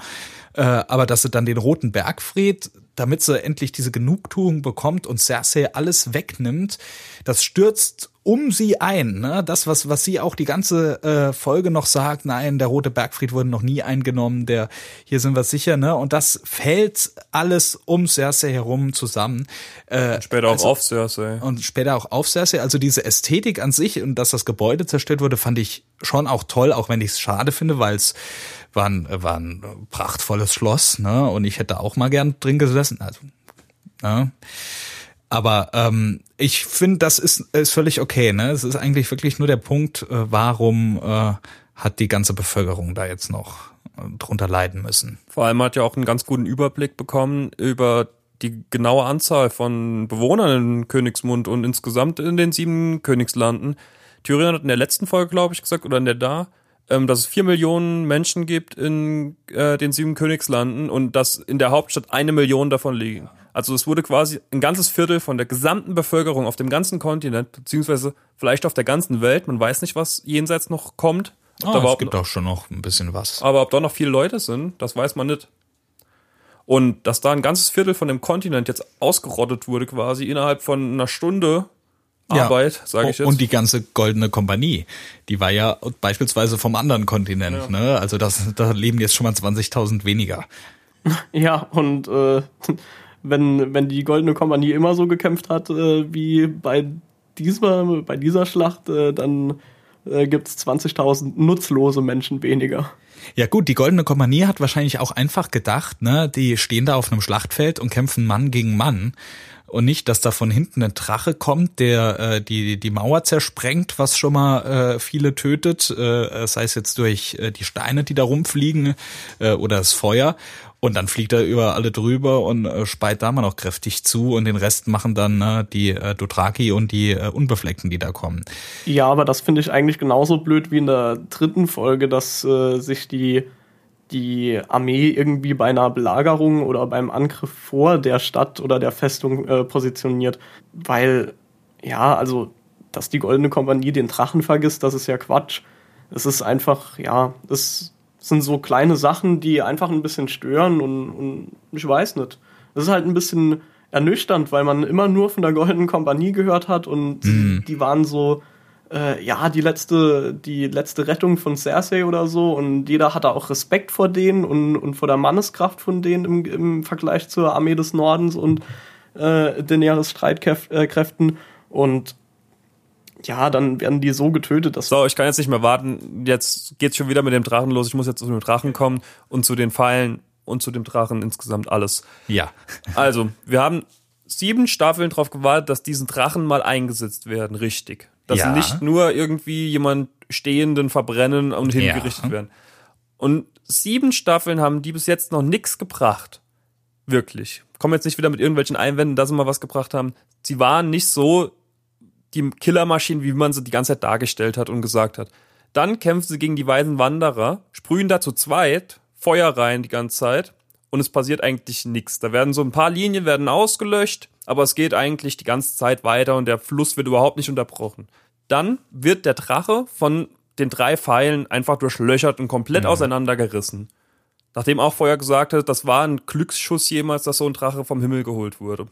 Äh, aber dass sie dann den roten Bergfried, damit sie endlich diese Genugtuung bekommt und Cersei alles wegnimmt, das stürzt um sie ein. Ne? Das, was, was sie auch die ganze äh, Folge noch sagt, nein, der rote Bergfried wurde noch nie eingenommen, der hier sind wir sicher, ne? Und das fällt alles um Cersei herum zusammen. Äh, Später auch also- auf Cersei. und später auch auf Cersei. Also diese Ästhetik an sich und dass das Gebäude zerstört wurde, fand ich schon auch toll, auch wenn ich es schade finde, weil es war ein, war ein prachtvolles Schloss, ne? Und ich hätte auch mal gern drin gesessen. Also, ne? Aber ähm, ich finde, das ist, ist völlig okay. Ne? Es ist eigentlich wirklich nur der Punkt, äh, warum äh, hat die ganze Bevölkerung da jetzt noch äh, drunter leiden müssen. Vor allem hat ja auch einen ganz guten Überblick bekommen über die genaue Anzahl von Bewohnern in Königsmund und insgesamt in den sieben Königslanden. Tyrion hat in der letzten Folge, glaube ich, gesagt, oder in der da, ähm, dass es vier Millionen Menschen gibt in äh, den sieben Königslanden und dass in der Hauptstadt eine Million davon liegen. Also es wurde quasi ein ganzes Viertel von der gesamten Bevölkerung auf dem ganzen Kontinent, beziehungsweise vielleicht auf der ganzen Welt, man weiß nicht, was jenseits noch kommt. Ob Oh, es gibt auch schon noch ein bisschen was. aber ob da noch viele Leute sind, das weiß man nicht. Und dass da ein ganzes Viertel von dem Kontinent jetzt ausgerottet wurde, quasi innerhalb von einer Stunde Arbeit, sage ich jetzt. Und die ganze goldene Kompanie, die war ja beispielsweise vom anderen Kontinent, ne? Also das, da leben jetzt schon mal 20.000 weniger. Ja, und äh, wenn, wenn die Goldene Kompanie immer so gekämpft hat äh, wie bei dieser, bei dieser Schlacht, äh, dann äh, gibt es 20.000 nutzlose Menschen weniger. Ja gut, die goldene Kompanie hat wahrscheinlich auch einfach gedacht, ne? Die stehen da auf einem Schlachtfeld und kämpfen Mann gegen Mann. Und nicht, dass da von hinten ein Drache kommt, der äh, die, die Mauer zersprengt, was schon mal äh, viele tötet, äh, sei es jetzt durch äh, die Steine, die da rumfliegen äh, oder das Feuer. Und dann fliegt er über alle drüber und äh, speit da mal noch kräftig zu und den Rest machen dann äh, die äh, Dothraki und die äh, Unbefleckten, die da kommen. Ja, aber das finde ich eigentlich genauso blöd wie in der dritten Folge, dass äh, sich die die Armee irgendwie bei einer Belagerung oder beim Angriff vor der Stadt oder der Festung äh, positioniert. Weil, ja, also, dass die Goldene Kompanie den Drachen vergisst, das ist ja Quatsch. Es ist einfach, ja, es sind so kleine Sachen, die einfach ein bisschen stören und, und ich weiß nicht. Es ist halt ein bisschen ernüchternd, weil man immer nur von der Goldenen Kompanie gehört hat und Mhm. die waren so, äh, ja, die letzte, die letzte Rettung von Cersei oder so und jeder hatte auch Respekt vor denen und, und vor der Manneskraft von denen im, im Vergleich zur Armee des Nordens und äh, Daenerys Streitkräften und ja, dann werden die so getötet, dass So, ich kann jetzt nicht mehr warten. Jetzt geht's schon wieder mit dem Drachen los. Ich muss jetzt zu dem Drachen kommen und zu den Pfeilen und zu dem Drachen insgesamt alles. Ja. Also, wir haben sieben Staffeln darauf gewartet, dass diesen Drachen mal eingesetzt werden, richtig. Dass Ja. nicht nur irgendwie jemand Stehenden verbrennen und Ja. hingerichtet werden. Und sieben Staffeln haben die bis jetzt noch nichts gebracht. Wirklich. Kommen jetzt nicht wieder mit irgendwelchen Einwänden, dass sie mal was gebracht haben. Sie waren nicht so die Killermaschinen, wie man sie die ganze Zeit dargestellt hat und gesagt hat. Dann kämpfen sie gegen die weisen Wanderer, sprühen da zu zweit Feuer rein die ganze Zeit und es passiert eigentlich nichts. Da werden so ein paar Linien werden ausgelöscht, aber es geht eigentlich die ganze Zeit weiter und der Fluss wird überhaupt nicht unterbrochen. Dann wird der Drache von den drei Pfeilen einfach durchlöchert und komplett auseinandergerissen. Nachdem auch vorher gesagt hat, das war ein Glücksschuss jemals, dass so ein Drache vom Himmel geholt wurde.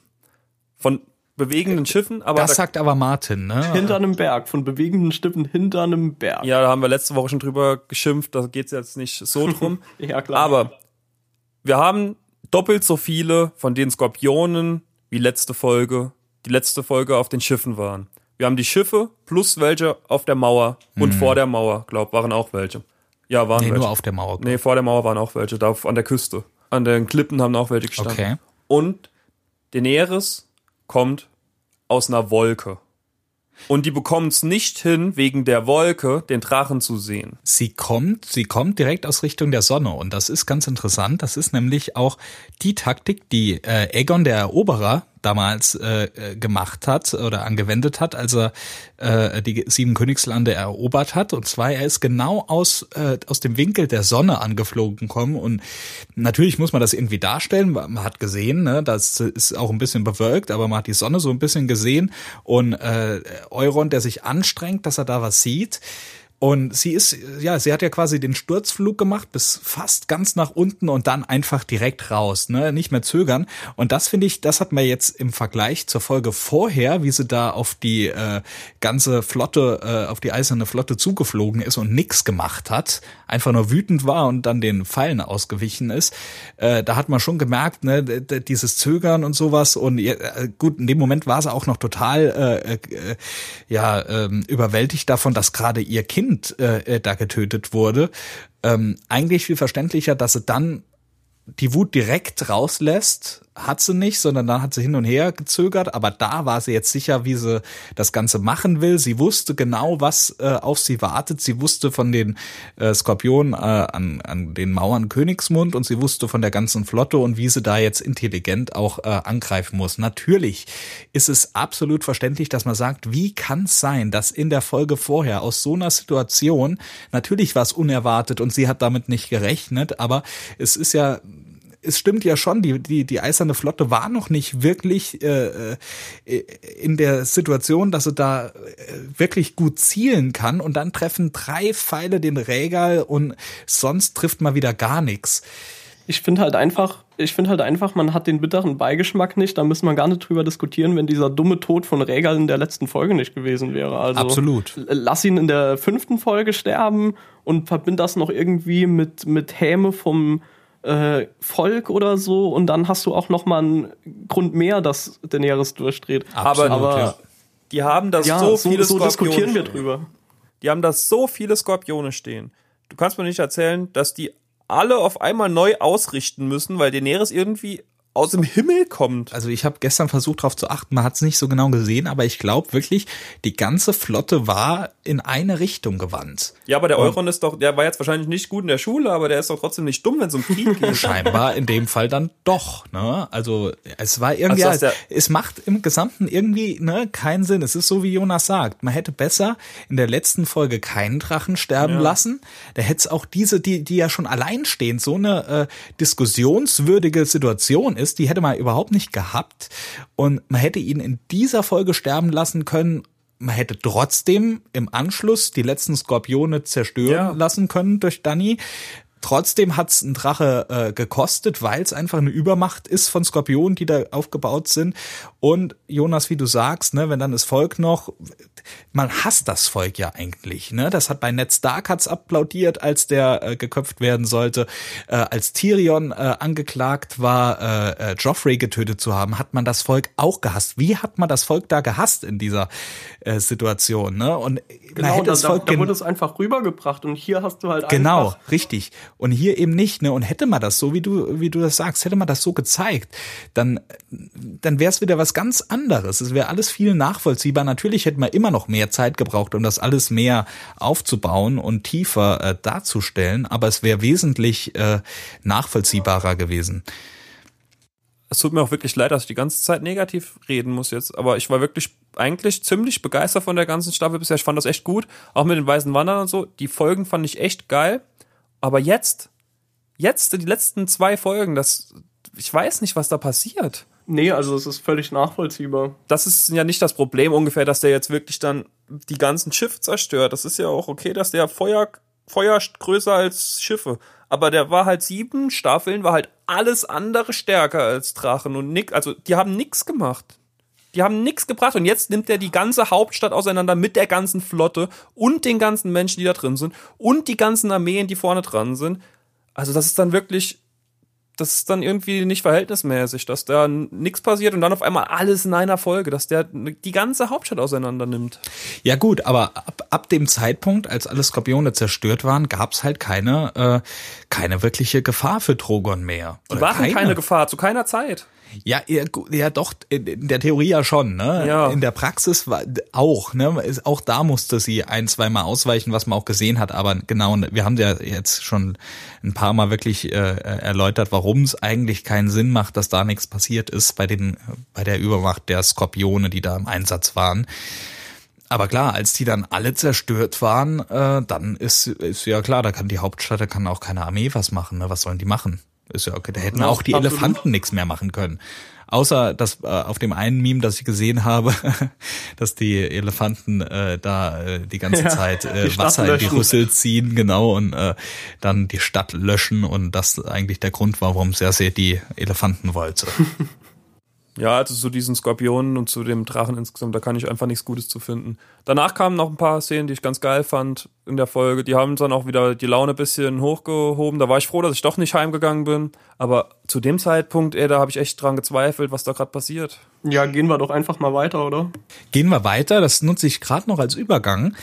Von bewegenden Schiffen, aber Das da, sagt aber Martin, ne? hinter einem Berg, von bewegenden Stippen hinter einem Berg. ja, da haben wir letzte Woche schon drüber geschimpft, da geht's jetzt nicht so drum. Ja, klar. Aber wir haben doppelt so viele von den Skorpionen wie letzte Folge, die letzte Folge auf den Schiffen waren. Wir haben die Schiffe plus welche auf der Mauer und vor der Mauer, glaub, waren auch welche. Ja, waren Nee, welche. nur auf der Mauer. Nee, vor der Mauer waren auch welche, da an der Küste. An den Klippen haben auch welche gestanden. Okay. Und Daenerys kommt aus einer Wolke. Und die bekommen es nicht hin, wegen der Wolke den Drachen zu sehen. Sie kommt, sie kommt direkt aus Richtung der Sonne und das ist ganz interessant. Das ist nämlich auch die Taktik, die äh, Aegon der Eroberer damals äh, äh, gemacht hat oder angewendet hat, als er äh, die sieben Königslande erobert hat. Und zwar, er ist genau aus, äh, aus dem Winkel der Sonne angeflogen gekommen. Und natürlich muss man das irgendwie darstellen. Man hat gesehen, ne, das ist auch ein bisschen bewölkt, aber man hat die Sonne so ein bisschen gesehen. Und äh, Euron, der sich anstrengt, dass er da was sieht. Und sie ist, ja, sie hat ja quasi den Sturzflug gemacht bis fast ganz nach unten und dann einfach direkt raus, ne, nicht mehr zögern. Und das finde ich, das hat man jetzt im Vergleich zur Folge vorher, wie sie da auf die äh, ganze Flotte, äh, auf die eiserne Flotte zugeflogen ist und nix gemacht hat, einfach nur wütend war und dann den Pfeilen ausgewichen ist. Äh, da hat man schon gemerkt, ne, dieses Zögern und sowas. Und äh, gut, in dem Moment war sie auch noch total äh, äh, ja ähm, überwältigt davon, dass gerade ihr Kind äh, da getötet wurde. Ähm, eigentlich viel verständlicher, dass sie dann die Wut direkt rauslässt, hat sie nicht, sondern dann hat sie hin und her gezögert, aber da war sie jetzt sicher, wie sie das Ganze machen will. Sie wusste genau, was äh, auf sie wartet. Sie wusste von den äh, Skorpionen äh, an, an den Mauern Königsmund und sie wusste von der ganzen Flotte und wie sie da jetzt intelligent auch äh, angreifen muss. Natürlich ist es absolut verständlich, dass man sagt, wie kann es sein, dass in der Folge vorher aus so einer Situation, natürlich war es unerwartet und sie hat damit nicht gerechnet, aber es ist ja es stimmt ja schon, die, die, die eiserne Flotte war noch nicht wirklich äh, äh, in der Situation, dass sie da äh, wirklich gut zielen kann und dann treffen drei Pfeile den Regal und sonst trifft mal wieder gar nichts. ich finde halt einfach, ich finde halt einfach, man hat den bitteren Beigeschmack nicht, da müssen wir gar nicht drüber diskutieren, wenn dieser dumme Tod von Regal in der letzten Folge nicht gewesen wäre. Also Absolut. Lass ihn in der fünften Folge sterben und verbind das noch irgendwie mit, mit Häme vom äh, Volk oder so und dann hast du auch noch mal einen Grund mehr, dass Daenerys durchdreht. Absolut, aber ja. die haben da Ja, so so, viele so Skorpione diskutieren wir stehen. drüber. Die haben da so viele Skorpione stehen. Du kannst mir nicht erzählen, dass die alle auf einmal neu ausrichten müssen, weil Daenerys irgendwie aus dem Himmel kommt. Also ich habe gestern versucht darauf zu achten, man hat es nicht so genau gesehen, aber ich glaube wirklich, die ganze Flotte war in eine Richtung gewandt. Ja, aber der Euron ist doch, der war jetzt wahrscheinlich nicht gut in der Schule, aber der ist doch trotzdem nicht dumm, wenn es um Krieg geht. Scheinbar in dem Fall dann doch. Ne? Also es war irgendwie, Also, dass es macht im Gesamten irgendwie ne, keinen Sinn. Es ist so, wie Jonas sagt. Man hätte besser in der letzten Folge keinen Drachen sterben Ja. lassen. Da hätte es auch diese, die, die ja schon alleinstehend so eine äh, diskussionswürdige Situation ist, die hätte man überhaupt nicht gehabt. Und man hätte ihn in dieser Folge sterben lassen können. Man hätte trotzdem im Anschluss die letzten Skorpione zerstören Ja. lassen können durch Danny. Trotzdem hat's ein Drache äh, gekostet, weil es einfach eine Übermacht ist von Skorpionen, die da aufgebaut sind. Und Jonas, wie du sagst, ne, wenn dann das Volk noch, man hasst das Volk ja eigentlich. Ne? Das hat bei Ned Stark hat's applaudiert, als der äh, geköpft werden sollte. Äh, als Tyrion äh, angeklagt war, äh, äh, Joffrey getötet zu haben, hat man das Volk auch gehasst. Wie hat man das Volk da gehasst in dieser äh, Situation? Ne? Und Genau, da, das da, Volk da gen- wurde es einfach rübergebracht und hier hast du halt Genau, einfach richtig. Und hier eben nicht, ne? Und hätte man das so, wie du, wie du das sagst, hätte man das so gezeigt, dann, dann wäre es wieder was ganz anderes. Es wäre alles viel nachvollziehbar. Natürlich hätte man immer noch mehr Zeit gebraucht, um das alles mehr aufzubauen und tiefer äh, darzustellen, aber es wäre wesentlich äh, nachvollziehbarer gewesen. es tut mir auch wirklich leid, dass ich die ganze Zeit negativ reden muss jetzt, aber ich war wirklich eigentlich ziemlich begeistert von der ganzen Staffel bisher. Ich fand das echt gut, auch mit den weißen Wandern und so. Die Folgen fand ich echt geil, aber jetzt, jetzt die letzten zwei Folgen, das, ich weiß nicht, was da passiert. Nee, also es ist völlig nachvollziehbar. Das ist ja nicht das Problem ungefähr, dass der jetzt wirklich dann die ganzen Schiffe zerstört. Das ist ja auch okay, dass der Feuer, Feuer größer als Schiffe. Aber der war halt sieben Staffeln, war halt alles andere stärker als Drachen und nix, also die haben nix gemacht. Die haben nix gebracht und jetzt nimmt er die ganze Hauptstadt auseinander mit der ganzen Flotte und den ganzen Menschen, die da drin sind und die ganzen Armeen, die vorne dran sind. Also das ist dann wirklich, das ist dann irgendwie nicht verhältnismäßig, dass da nichts passiert und dann auf einmal alles in einer Folge, dass der die ganze Hauptstadt auseinander nimmt. Ja gut, aber ab, ab dem Zeitpunkt, als alle Skorpione zerstört waren, gab's halt keine, äh, keine wirkliche Gefahr für Drogon mehr. Die waren keine. Gefahr, zu keiner Zeit. Ja, ja, ja doch, in in der Theorie ja schon, ne? Ja. In der Praxis war auch, ne? Ist- Auch da musste sie ein, zweimal ausweichen, was man auch gesehen hat, aber genau, wir haben ja jetzt schon ein paar Mal wirklich äh, erläutert, warum es eigentlich keinen Sinn macht, dass da nichts passiert ist bei den, bei der Übermacht der Skorpione, die da im Einsatz waren. Aber klar, als die dann alle zerstört waren, äh, dann ist, ist ja klar, da kann die Hauptstadt, da kann auch keine Armee was machen. Ne? Was sollen die machen? Ist ja okay. Da hätten Ja, auch die absolut. Elefanten nichts mehr machen können. Außer dass äh, auf dem einen Meme, das ich gesehen habe, dass die Elefanten äh, da äh, die ganze Ja, Zeit äh, die Wasser in die. Rüssel ziehen, genau, und äh, dann die Stadt löschen und das eigentlich der Grund war, warum Cersei die Elefanten wollte. Ja, also zu diesen Skorpionen und zu dem Drachen insgesamt, da kann ich einfach nichts Gutes zu finden. Danach kamen noch ein paar Szenen, die ich ganz geil fand in der Folge. Die haben dann auch wieder die Laune ein bisschen hochgehoben. Da war ich froh, dass ich doch nicht heimgegangen bin. Aber zu dem Zeitpunkt, ey, da habe ich echt dran gezweifelt, was da gerade passiert. Ja, gehen wir doch einfach mal weiter, oder? Gehen wir weiter, das nutze ich gerade noch als Übergang.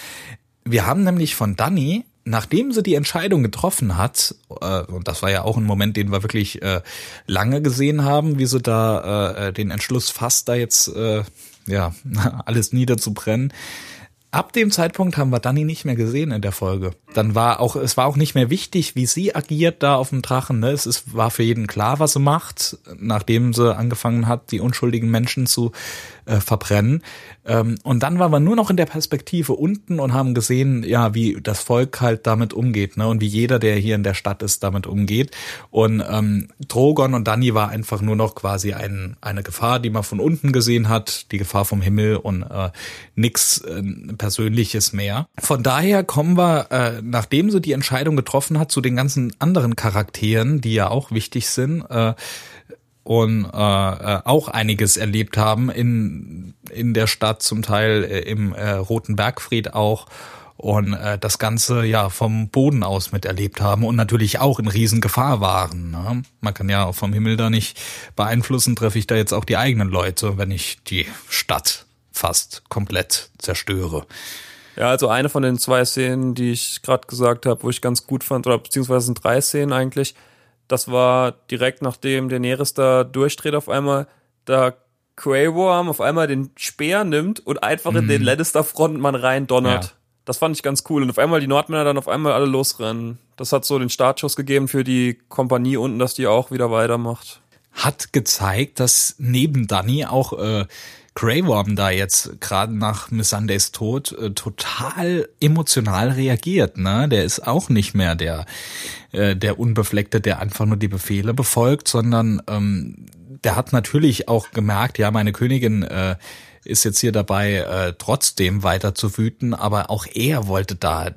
Wir haben nämlich von Dani, nachdem sie die Entscheidung getroffen hat, äh, und das war ja auch ein Moment, den wir wirklich äh, lange gesehen haben, wie sie da äh, den Entschluss fasst, da jetzt äh, ja alles niederzubrennen. Ab dem Zeitpunkt haben wir Dani nicht mehr gesehen in der Folge. Dann war auch, es war auch nicht mehr wichtig, wie sie agiert da auf dem Drachen. Ne? Es ist, war für jeden klar, was sie macht, nachdem sie angefangen hat, die unschuldigen Menschen zu äh, verbrennen. Ähm, und dann waren wir nur noch in der Perspektive unten und haben gesehen, ja, wie das Volk halt damit umgeht, ne? Und wie jeder, der hier in der Stadt ist, damit umgeht. Und ähm, Drogon und Dani war einfach nur noch quasi ein, eine Gefahr, die man von unten gesehen hat, die Gefahr vom Himmel und äh, nix äh, Persönliches mehr. Von daher kommen wir, äh, nachdem sie die Entscheidung getroffen hat, zu den ganzen anderen Charakteren, die ja auch wichtig sind. Äh, und äh, äh, auch einiges erlebt haben in in der Stadt zum Teil äh, im äh, Roten Bergfried auch und äh, das Ganze ja vom Boden aus miterlebt haben und natürlich auch in Riesengefahr waren. Ne? Man kann ja vom Himmel da nicht beeinflussen, treffe ich da jetzt auch die eigenen Leute, wenn ich die Stadt fast komplett zerstöre. Ja, also eine von den zwei Szenen, die ich gerade gesagt habe, wo ich ganz gut fand, oder beziehungsweise sind drei Szenen eigentlich, das war direkt nachdem Daenerys da durchdreht auf einmal, da Grey Worm auf einmal den Speer nimmt und einfach in den Lannister-Frontmann rein donnert. Ja. Das fand ich ganz cool. Und auf einmal die Nordmänner dann auf einmal alle losrennen. Das hat so den Startschuss gegeben für die Kompanie unten, dass die auch wieder weitermacht. Hat gezeigt, dass neben Danny auch äh, Grey Worm da jetzt gerade nach Miss Sundays Tod äh, total emotional reagiert. Ne? Der ist auch nicht mehr der äh, der Unbefleckte, der einfach nur die Befehle befolgt, sondern ähm, der hat natürlich auch gemerkt, ja, meine Königin äh, ist jetzt hier dabei, äh, trotzdem weiter zu wüten, aber auch er wollte da,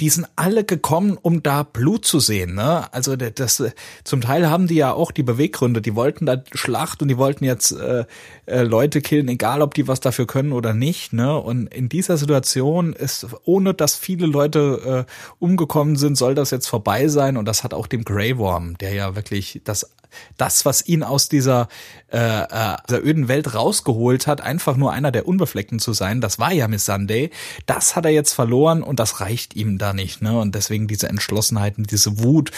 die sind alle gekommen, um da Blut zu sehen, ne? Also das, äh, zum Teil haben die ja auch die Beweggründe, die wollten da Schlacht und die wollten jetzt äh, äh, Leute killen, egal ob die was dafür können oder nicht, ne? Und in dieser Situation ist, ohne dass viele Leute äh, umgekommen sind, soll das jetzt vorbei sein und das hat auch dem Grey Worm, der ja wirklich das das, was ihn aus dieser, äh, äh, dieser öden Welt rausgeholt hat, einfach nur einer der Unbefleckten zu sein, das war ja Miss Sunday, das hat er jetzt verloren und das reicht ihm da nicht, ne? Und deswegen diese Entschlossenheit und diese Wut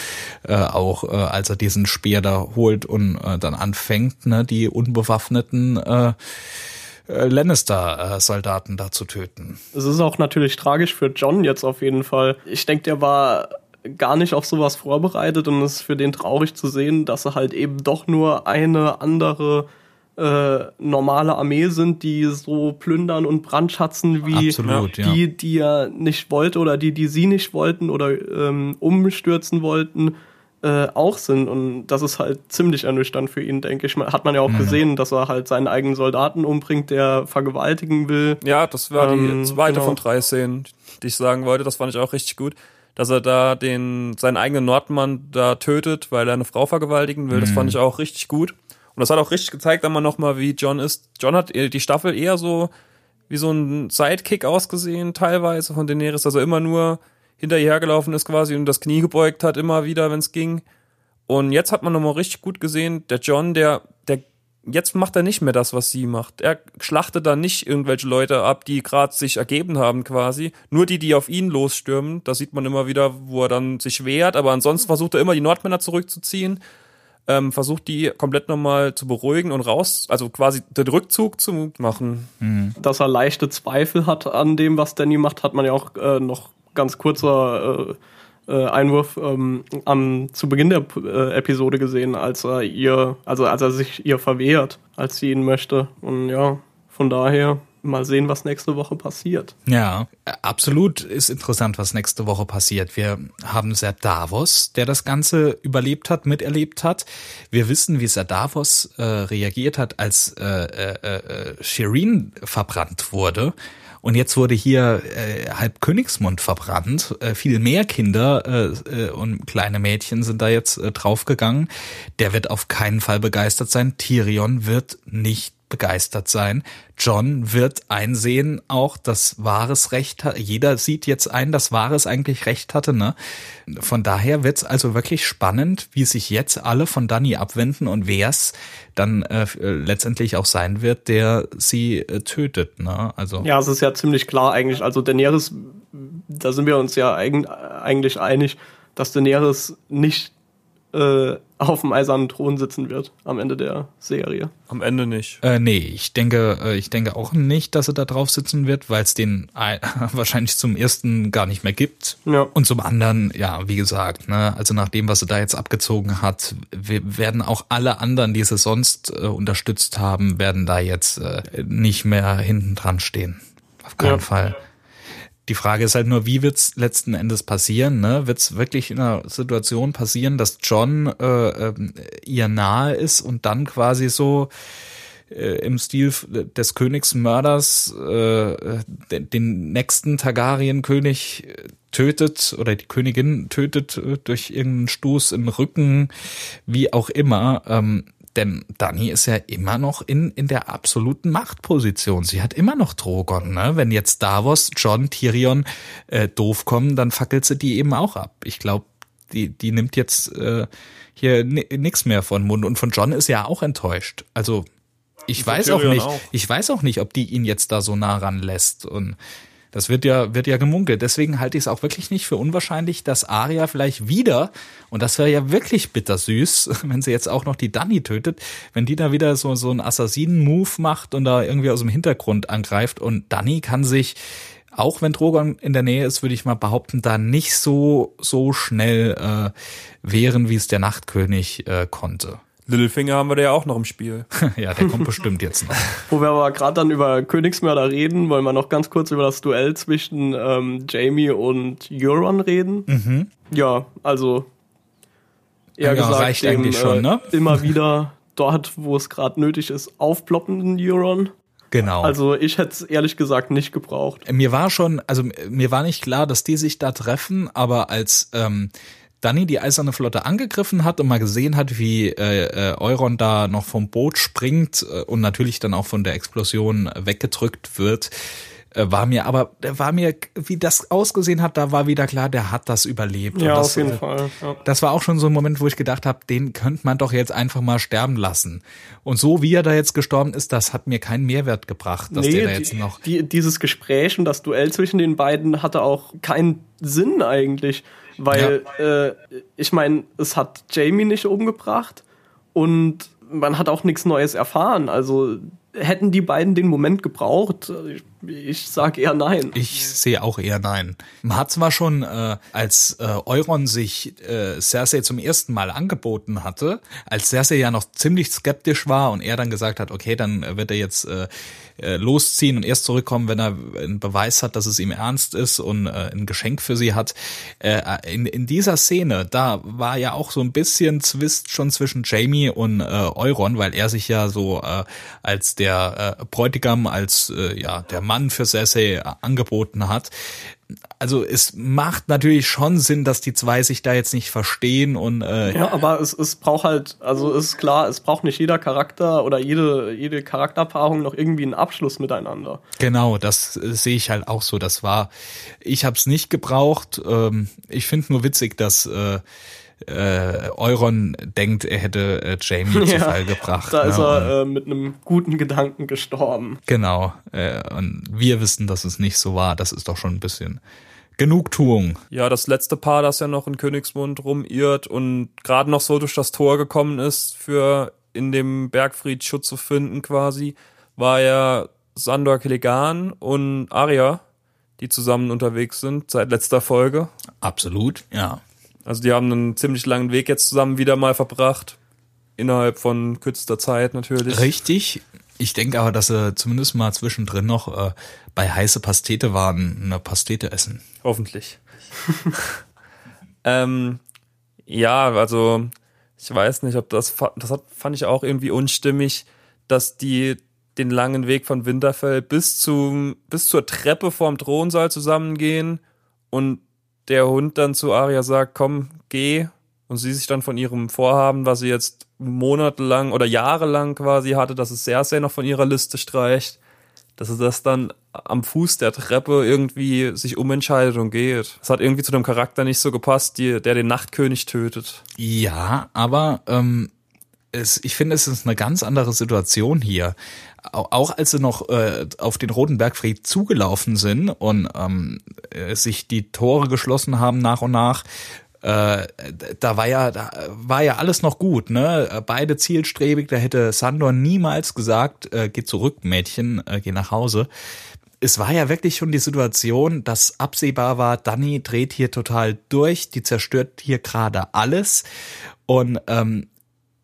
äh, auch, äh, als er diesen Speer da holt und äh, dann anfängt, ne, die unbewaffneten äh, äh, Lannister-Soldaten da zu töten. Es ist auch natürlich tragisch für John jetzt auf jeden Fall. Ich denke, der war gar nicht auf sowas vorbereitet und es ist für den traurig zu sehen, dass sie halt eben doch nur eine andere äh, normale Armee sind, die so plündern und brandschatzen wie Absolut, ja. die, die er nicht wollte oder die, die sie nicht wollten oder ähm, umstürzen wollten, äh, auch sind. Und das ist halt ziemlich ernüchternd für ihn, denke ich. Man- Hat man ja auch gesehen, dass er halt seinen eigenen Soldaten umbringt, der vergewaltigen will. Ja, das war Ähm, die zweite genau. von drei Szenen, die ich sagen wollte. Das fand ich auch richtig gut. Dass er da den, seinen eigenen Nordmann da tötet, weil er eine Frau vergewaltigen will. Das fand ich auch richtig gut. Und das hat auch richtig gezeigt, einmal nochmal, wie John ist. John hat die Staffel eher so wie so ein Sidekick ausgesehen, teilweise von Daenerys, dass er immer nur hinter ihr hergelaufen ist quasi und das Knie gebeugt hat, immer wieder, wenn es ging. Und jetzt hat man nochmal richtig gut gesehen, der John, der, der, jetzt macht er nicht mehr das, was sie macht. Er schlachtet dann nicht irgendwelche Leute ab, die gerade sich ergeben haben quasi. Nur die, die auf ihn losstürmen. Da sieht man immer wieder, wo er dann sich wehrt. Aber ansonsten versucht er immer, die Nordmänner zurückzuziehen. Ähm, versucht die komplett nochmal zu beruhigen und raus, also quasi den Rückzug zu machen. dass er leichte Zweifel hat an dem, was Danny macht, hat man ja auch äh, noch ganz kurzer äh, äh, Einwurf ähm, am, zu Beginn der äh, Episode gesehen, als er ihr, also als er sich ihr verwehrt, als sie ihn möchte. Und ja, von daher mal sehen, was nächste Woche passiert. Ja, absolut ist interessant, was nächste Woche passiert. Wir haben Ser Davos, der das Ganze überlebt hat, miterlebt hat. Wir wissen, wie Ser Davos äh, reagiert hat, als äh, äh, äh, Shireen verbrannt wurde. Und jetzt wurde hier äh, halb Königsmund verbrannt. Äh, viel mehr Kinder äh, äh, und kleine Mädchen sind da jetzt äh, draufgegangen. Der wird auf keinen Fall begeistert sein. Tyrion wird nicht begeistert sein. John wird einsehen auch, dass wahres Recht hat. Jeder sieht jetzt ein, dass wahres eigentlich Recht hatte. Ne? Von daher wird's also wirklich spannend, wie sich jetzt alle von Dani abwenden und wer es dann äh, letztendlich auch sein wird, der sie äh, tötet. Ne? Also Ja, es ist ja ziemlich klar eigentlich. Also Daenerys, da sind wir uns ja eigen, eigentlich einig, dass Daenerys nicht äh, auf dem eisernen Thron sitzen wird am Ende der Serie. Am Ende nicht. Äh, nee, ich denke, äh, ich denke auch nicht, dass er da drauf sitzen wird, weil es den äh, wahrscheinlich zum ersten gar nicht mehr gibt. Ja. Und zum anderen, ja, wie gesagt, ne, also nach dem, was er da jetzt abgezogen hat, wir werden auch alle anderen, die sie sonst äh, unterstützt haben, werden da jetzt äh, nicht mehr hinten dran stehen. Auf keinen Ja. Fall. Die Frage ist halt nur, wie wird's letzten Endes passieren? Ne? Wird's wirklich in einer Situation passieren, dass John äh, ähm, ihr nahe ist und dann quasi so äh, im Stil des Königsmörders äh, den, den nächsten Targaryen-König äh, tötet oder die Königin tötet äh, durch irgendeinen Stoß im Rücken, wie auch immer. Ähm, denn Dani ist ja immer noch in, in der absoluten Machtposition. Sie hat immer noch Drogon, ne? Wenn jetzt Davos, John, Tyrion äh, doof kommen, dann fackelt sie die eben auch ab. Ich glaube, die, die nimmt jetzt äh, hier ni- nix mehr von Mund. Und von John ist ja auch enttäuscht. Also ich weiß auch nicht, auch. ich weiß auch nicht, ob die ihn jetzt da so nah ran lässt. Und Das wird ja, wird ja gemunkelt. Deswegen halte ich es auch wirklich nicht für unwahrscheinlich, dass Arya vielleicht wieder, und das wäre ja wirklich bittersüß, wenn sie jetzt auch noch die Dani tötet, wenn die da wieder so, so einen Assassinen-Move macht und da irgendwie aus dem Hintergrund angreift und Dani kann sich auch wenn Drogon in der Nähe ist, würde ich mal behaupten, da nicht so so schnell äh, wehren, wie es der Nachtkönig äh, konnte. Littlefinger haben wir da ja auch noch im Spiel. ja, der kommt bestimmt jetzt noch. Wo wir aber gerade dann über Königsmörder reden, wollen wir noch ganz kurz über das Duell zwischen ähm, Jamie und Euron reden. Mhm. Ja, also eher Ja, gesagt, reicht dem, eigentlich schon, ne? äh, immer wieder dort, wo es gerade nötig ist, aufploppenden Euron. Genau. Also ich hätte es ehrlich gesagt nicht gebraucht. Mir war schon, also mir war nicht klar, dass die sich da treffen, aber als ähm, Danny die eiserne Flotte angegriffen hat und mal gesehen hat, wie äh, äh, Euron da noch vom Boot springt äh, und natürlich dann auch von der Explosion weggedrückt wird, äh, war mir aber, war mir, wie das ausgesehen hat, da war wieder klar, der hat das überlebt. Ja, das, auf jeden äh, Fall. Ja. Das war auch schon so ein Moment, wo ich gedacht habe, den könnte man doch jetzt einfach mal sterben lassen. Und so wie er da jetzt gestorben ist, das hat mir keinen Mehrwert gebracht, dass der da jetzt die, noch. die, dieses Gespräch und das Duell zwischen den beiden hatte auch keinen Sinn eigentlich, weil äh, ich meine, es hat Jamie nicht umgebracht und man hat auch nichts Neues erfahren. Also hätten die beiden den Moment gebraucht? Ich, ich sag eher nein. Ich sehe auch eher nein. Man hat zwar schon, äh, als äh, Euron sich äh, Cersei zum ersten Mal angeboten hatte, als Cersei ja noch ziemlich skeptisch war und er dann gesagt hat, okay, dann wird er jetzt äh, äh, losziehen und erst zurückkommen, wenn er einen Beweis hat, dass es ihm ernst ist und äh, ein Geschenk für sie hat. Äh, in, in dieser Szene, da war ja auch so ein bisschen Zwist schon zwischen Jamie und äh, Euron, weil er sich ja so äh, als der äh, Bräutigam, als äh, ja der Mann für Cersei äh, angeboten hat also es macht natürlich schon Sinn, dass die zwei sich da jetzt nicht verstehen und äh, Ja, aber es, es braucht halt, also ist klar, es braucht nicht jeder Charakter oder jede, jede Charakterpaarung noch irgendwie einen Abschluss miteinander. genau, das äh, sehe ich halt auch so. Das war, ich habe es nicht gebraucht. Ähm, ich finde nur witzig, dass äh, äh, Euron denkt, er hätte äh, Jamie zu Fall gebracht. Da ne? ist er äh, mit einem guten Gedanken gestorben. Genau. Äh, und wir wissen, dass es nicht so war. Das ist doch schon ein bisschen Genugtuung. Ja, das letzte Paar, das ja noch in Königsmund rumirrt und gerade noch so durch das Tor gekommen ist, für in dem Bergfried Schutz zu finden quasi, war ja Sandor Clegane und Arya, die zusammen unterwegs sind seit letzter Folge. Absolut, ja. Also die haben einen ziemlich langen Weg jetzt zusammen wieder mal verbracht. Innerhalb von kürzester Zeit natürlich. Richtig. Ich denke aber, dass sie zumindest mal zwischendrin noch äh, bei heiße Pastete waren, eine Pastete essen. Hoffentlich. ähm, ja, also ich weiß nicht, ob das das hat, fand ich auch irgendwie unstimmig, dass die den langen Weg von Winterfell bis zum bis zur Treppe vorm Thronsaal zusammengehen und der Hund dann zu Arya sagt, komm, geh und sie sich dann von ihrem Vorhaben, was sie jetzt monatelang oder jahrelang quasi hatte, dass es Cersei noch von ihrer Liste streicht, dass er das dann am Fuß der Treppe irgendwie sich umentscheidet und geht. Das hat irgendwie zu dem Charakter nicht so gepasst, die, der den Nachtkönig tötet. Ja, aber ähm, es, ich finde, es ist eine ganz andere Situation hier. Au- Auch als sie noch äh, auf den Roten Bergfried zugelaufen sind und ähm, äh, sich die Tore geschlossen haben nach und nach, äh, da war ja, da war ja alles noch gut, ne? Beide zielstrebig, da hätte Sandor niemals gesagt, äh, geh zurück, Mädchen, äh, geh nach Hause. Es war ja wirklich schon die Situation, dass absehbar war, Danny dreht hier total durch, die zerstört hier gerade alles. Und ähm,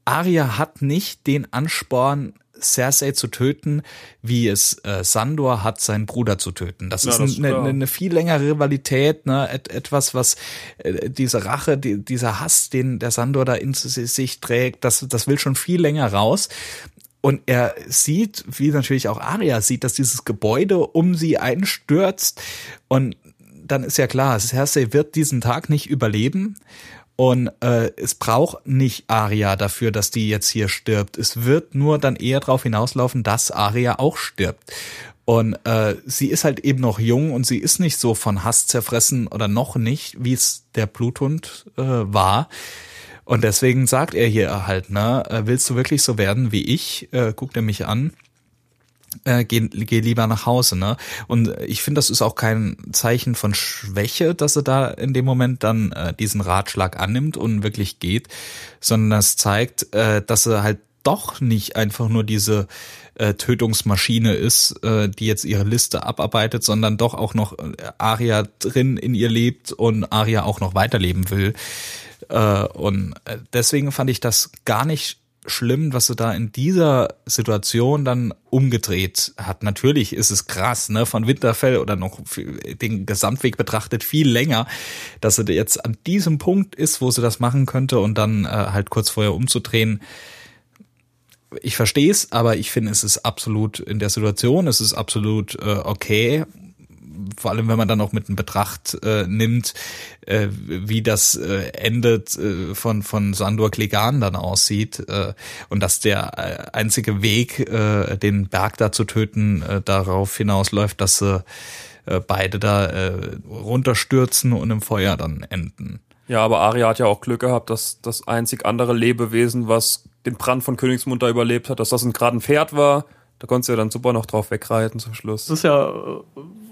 Arya hat nicht den Ansporn, Cersei zu töten, wie es äh, Sandor hat, seinen Bruder zu töten. Das Ja, ist das eine, eine, eine viel längere Rivalität, ne? Et, etwas, was äh, diese Rache, die, dieser Hass, den der Sandor da in sich trägt, das, das will schon viel länger raus. Und er sieht, wie natürlich auch Arya sieht, dass dieses Gebäude um sie einstürzt. Und dann ist ja klar, Cersei wird diesen Tag nicht überleben. Und äh, es braucht nicht Arya dafür, dass die jetzt hier stirbt. Es wird nur dann eher darauf hinauslaufen, dass Arya auch stirbt. Und äh, sie ist halt eben noch jung und sie ist nicht so von Hass zerfressen oder noch nicht, wie es der Bluthund äh, war. Und deswegen sagt er hier halt, ne, äh, willst du wirklich so werden wie ich? Äh, guckt er mich an. Äh, geh, geh lieber nach Hause, ne? Und ich finde, das ist auch kein Zeichen von Schwäche, dass er da in dem Moment dann äh, diesen Ratschlag annimmt und wirklich geht, sondern das zeigt, äh, dass er halt doch nicht einfach nur diese äh, Tötungsmaschine ist, äh, die jetzt ihre Liste abarbeitet, sondern doch auch noch äh, Aria drin in ihr lebt und Aria auch noch weiterleben will. Äh, und äh, deswegen fand ich das gar nicht schlimm, was sie da in dieser Situation dann umgedreht hat. Natürlich ist es krass, ne, von Winterfell oder noch den Gesamtweg betrachtet viel länger, dass sie jetzt an diesem Punkt ist, wo sie das machen könnte und dann äh, halt kurz vorher umzudrehen. Ich verstehe es, aber ich finde, es ist absolut in der Situation, es ist absolut äh, okay vor allem wenn man dann auch mit in Betracht äh, nimmt, äh, wie das äh, endet äh, von von Sandor Klegan dann aussieht äh, und dass der äh, einzige Weg, äh, den Berg da zu töten, äh, darauf hinausläuft, dass sie äh, beide da äh, runterstürzen und im Feuer dann enden. Ja, aber Arya hat ja auch Glück gehabt, dass das einzig andere Lebewesen, was den Brand von Königsmund da überlebt hat, dass das ein gerade ein Pferd war, da konntest du ja dann super noch drauf wegreiten zum Schluss. Das ist ja äh,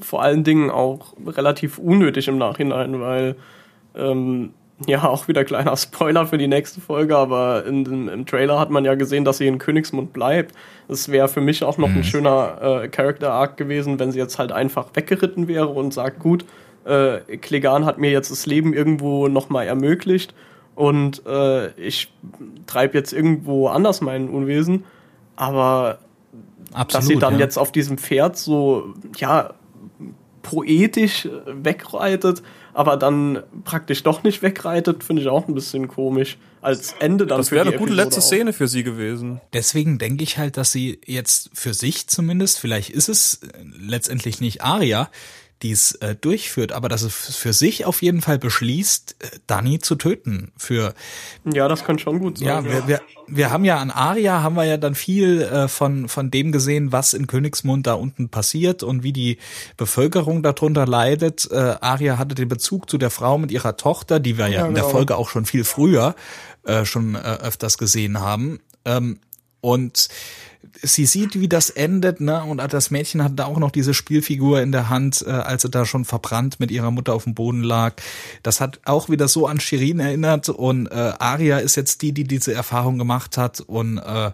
vor allen Dingen auch relativ unnötig im Nachhinein, weil ähm, ja, auch wieder kleiner Spoiler für die nächste Folge, aber in, in, im Trailer hat man ja gesehen, dass sie in Königsmund bleibt. Es wäre für mich auch noch mhm. ein schöner äh, Character Arc gewesen, wenn sie jetzt halt einfach weggeritten wäre und sagt, gut, äh, Klegan hat mir jetzt das Leben irgendwo nochmal ermöglicht und äh, ich treibe jetzt irgendwo anders mein Unwesen. Aber Absolut, dass sie dann ja. jetzt auf diesem Pferd so, ja, poetisch wegreitet, aber dann praktisch doch nicht wegreitet, finde ich auch ein bisschen komisch. Als Ende dann. Das wäre eine gute letzte auch. Szene für sie gewesen. Deswegen denke ich halt, dass sie jetzt für sich zumindest, vielleicht ist es letztendlich nicht Aria, die es äh, durchführt, aber dass es für sich auf jeden Fall beschließt, äh, Dani zu töten. Für ja, das kann schon gut sein. Ja, wir, wir, wir haben ja an Aria haben wir ja dann viel äh, von von dem gesehen, was in Königsmund da unten passiert und wie die Bevölkerung darunter leidet. Äh, Aria hatte den Bezug zu der Frau mit ihrer Tochter, die wir ja, ja in der genau. Folge auch schon viel früher äh, schon äh, öfters gesehen haben. Ähm, und sie sieht, wie das endet, ne? Und das Mädchen hat da auch noch diese Spielfigur in der Hand, äh, als sie da schon verbrannt mit ihrer Mutter auf dem Boden lag. Das hat auch wieder so an Shirin erinnert und äh, Aria ist jetzt die, die diese Erfahrung gemacht hat und äh,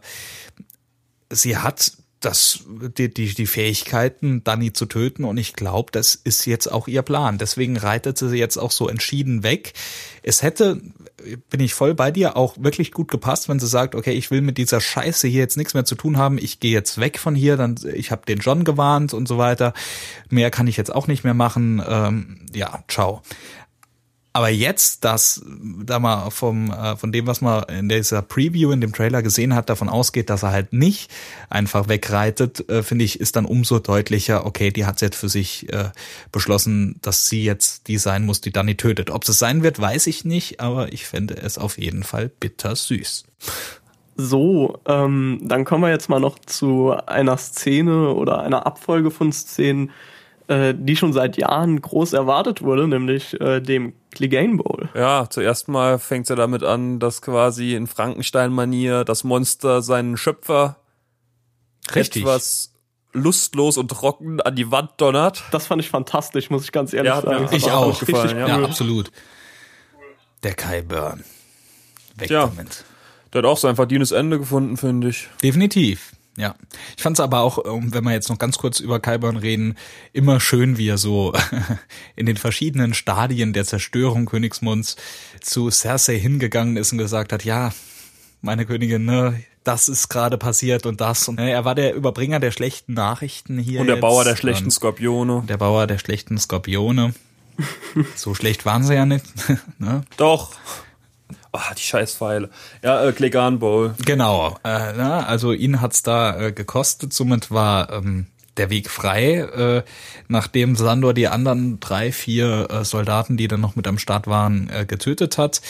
sie hat das, die, die, die Fähigkeiten, Danny zu töten. Und ich glaube, das ist jetzt auch ihr Plan. Deswegen reitet sie jetzt auch so entschieden weg. Es hätte, bin ich voll bei dir, auch wirklich gut gepasst, wenn sie sagt, okay, ich will mit dieser Scheiße hier jetzt nichts mehr zu tun haben. Ich gehe jetzt weg von hier. Dann, ich habe den John gewarnt und so weiter. Mehr kann ich jetzt auch nicht mehr machen. Ähm, ja, ciao. Aber jetzt, dass da mal vom äh, von dem, was man in dieser Preview in dem Trailer gesehen hat, davon ausgeht, dass er halt nicht einfach wegreitet, äh, finde ich, ist dann umso deutlicher. Okay, die hat jetzt für sich äh, beschlossen, dass sie jetzt die sein muss, die Danny tötet. Ob es sein wird, weiß ich nicht, aber ich fände es auf jeden Fall bitter süß. So, ähm, dann kommen wir jetzt mal noch zu einer Szene oder einer Abfolge von Szenen, äh, die schon seit Jahren groß erwartet wurde, nämlich äh, dem Clegane Bowl. Ja, zuerst mal fängt es ja damit an, dass quasi in Frankenstein-Manier das Monster seinen Schöpfer Richtig. etwas lustlos und trocken an die Wand donnert. Das fand ich fantastisch, muss ich ganz ehrlich ja, sagen. Ich auch. Gefallen, ja. ja, absolut. Der Kai Burn. Weg ja, damit. Der hat auch sein verdientes Ende gefunden, finde ich. Definitiv. Ja, ich fand es aber auch, wenn wir jetzt noch ganz kurz über Kyburn reden, immer schön, wie er so in den verschiedenen Stadien der Zerstörung Königsmunds zu Cersei hingegangen ist und gesagt hat, ja, meine Königin, ne, das ist gerade passiert und das. Und er war der Überbringer der schlechten Nachrichten hier. Und der jetzt. Bauer der schlechten Skorpione. Der Bauer der schlechten Skorpione. so schlecht waren sie ja nicht. ne? Doch. Ah, die Scheißpfeile. Ja, äh, Klegan Bowl. Genau. Äh, na, also ihn hat's da äh, gekostet. Somit war ähm, der Weg frei, äh, nachdem Sandor die anderen drei, vier äh, Soldaten, die dann noch mit am Start waren, äh, getötet hat.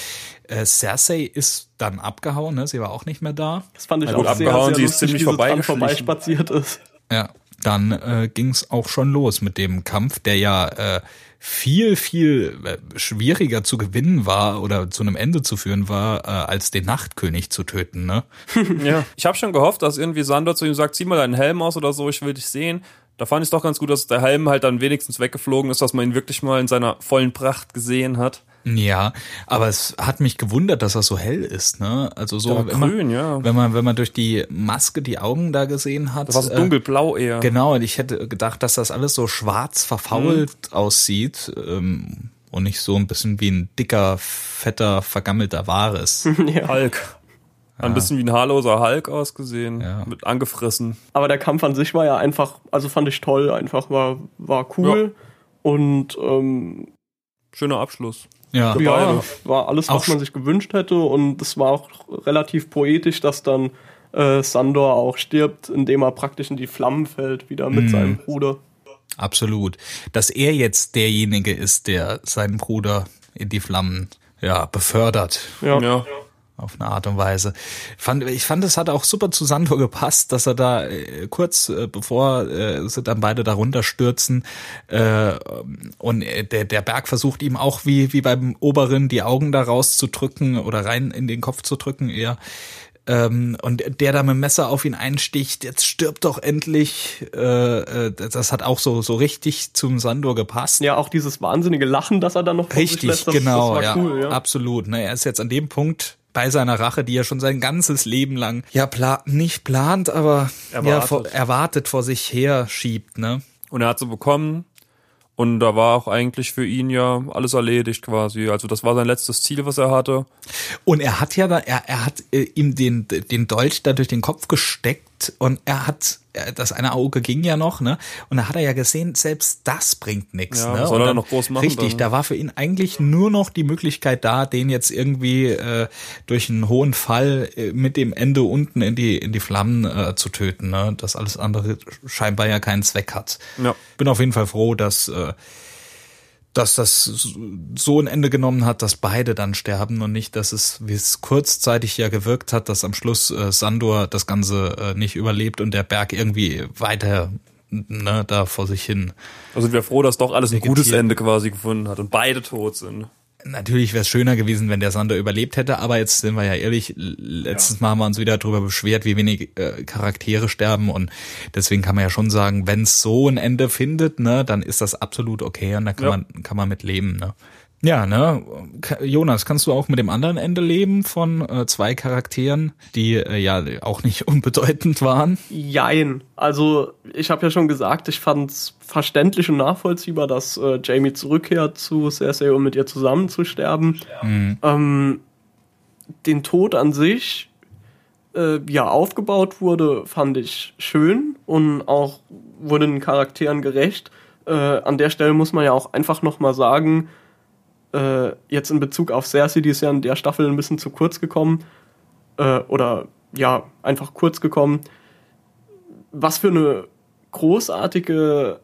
Äh, Cersei ist dann abgehauen, ne? sie war auch nicht mehr da. Das fand ich gut, auch abgehauen, sehr, sehr sie ist ziemlich vorbeispaziert ist. Ja, dann äh, ging es auch schon los mit dem Kampf, der ja äh, viel, viel äh, schwieriger zu gewinnen war oder zu einem Ende zu führen war, äh, als den Nachtkönig zu töten, ne? ja. Ich habe schon gehofft, dass irgendwie Sandor zu ihm sagt, zieh mal deinen Helm aus oder so, ich will dich sehen. Da fand ich es doch ganz gut, dass der Helm halt dann wenigstens weggeflogen ist, dass man ihn wirklich mal in seiner vollen Pracht gesehen hat. Ja, aber es hat mich gewundert, dass er so hell ist, ne? Also so war wenn man, grün, ja. wenn man wenn man durch die Maske die Augen da gesehen hat. Das war so äh, dunkelblau eher. Genau, und ich hätte gedacht, dass das alles so schwarz verfault aussieht ähm, und nicht so ein bisschen wie ein dicker, fetter, vergammelter Wahres. Hulk. Ein bisschen wie ein haarloser Hulk ausgesehen. Ja. Mit angefressen. Aber der Kampf an sich war ja einfach, also fand ich toll, einfach war, war cool. Und ähm, Schöner Abschluss. Ja, Für ja, war alles, Auch was man sich gewünscht hätte. Und es war auch relativ poetisch, dass dann äh, Sandor auch stirbt, indem er praktisch in die Flammen fällt, wieder mit seinem Bruder. absolut. Dass er jetzt derjenige ist, der seinen Bruder in die Flammen ja befördert. Ja. Ja. Auf eine Art und Weise. Fand, ich fand, es hat auch super zu Sandor gepasst, dass er da äh, kurz äh, bevor äh, sie dann beide darunter stürzen äh, und äh, der, der Berg versucht ihm auch wie, wie beim Oberen die Augen da rauszudrücken oder rein in den Kopf zu drücken eher. Ähm, und der da mit dem Messer auf ihn einsticht, jetzt stirbt doch endlich. Äh, äh, das hat auch so, so richtig zum Sandor gepasst. Ja, auch dieses wahnsinnige Lachen, das er dann noch Richtig, lässt, das, genau, das war ja, cool, ja. absolut. Ne, er ist jetzt an dem Punkt bei seiner Rache, die er schon sein ganzes Leben lang ja pla nicht plant, aber ja Erwartet. vor, erwartet vor sich her schiebt, ne? Und er hat sie bekommen. Und da war auch eigentlich für ihn ja alles erledigt quasi. Also das war sein letztes Ziel, was er hatte. Und er hat ja da, er, er hat äh, ihm den, den Dolch da durch den Kopf gesteckt und er hat, äh, das eine Auge ging ja noch, ne? Und da hat er ja gesehen, selbst das bringt nichts, Ja, ne? soll Und er noch groß machen Richtig, dann? da war für ihn eigentlich nur noch die Möglichkeit da, den jetzt irgendwie äh, durch einen hohen Fall äh, mit dem Ende unten in die in die Flammen äh, zu töten, ne? Das alles andere scheinbar ja keinen Zweck hat. Ja. Bin auf jeden Fall froh, dass äh, dass das so ein Ende genommen hat, dass beide dann sterben und nicht, dass es, wie es kurzzeitig ja gewirkt hat, dass am Schluss äh, Sandor das Ganze äh, nicht überlebt und der Berg irgendwie weiter ne, da vor sich hin. Also sind wir froh, dass doch alles ein gutes Ende quasi gefunden hat und beide tot sind. Natürlich wäre es schöner gewesen, wenn der Sandor überlebt hätte, aber jetzt sind wir ja ehrlich, letztes Mal haben wir uns wieder darüber beschwert, wie wenig äh, Charaktere sterben und deswegen kann man ja schon sagen, wenn es so ein Ende findet, ne, dann ist das absolut okay und da kann Ja. man kann man mit leben, ne. Ja, ne, Jonas, kannst du auch mit dem anderen Ende leben von äh, zwei Charakteren, die äh, ja auch nicht unbedeutend waren? Jein. Also, ich habe ja schon gesagt, ich fand's verständlich und nachvollziehbar, dass äh, Jamie zurückkehrt zu Cersei, um mit ihr zusammen zu sterben. Ähm, den Tod an sich, äh, wie er aufgebaut wurde, fand ich schön und auch wurde den Charakteren gerecht. Äh, an der Stelle muss man ja auch einfach nochmal sagen, äh, jetzt in Bezug auf Cersei, die ist ja in der Staffel ein bisschen zu kurz gekommen, äh, oder ja, einfach kurz gekommen. Was für eine großartige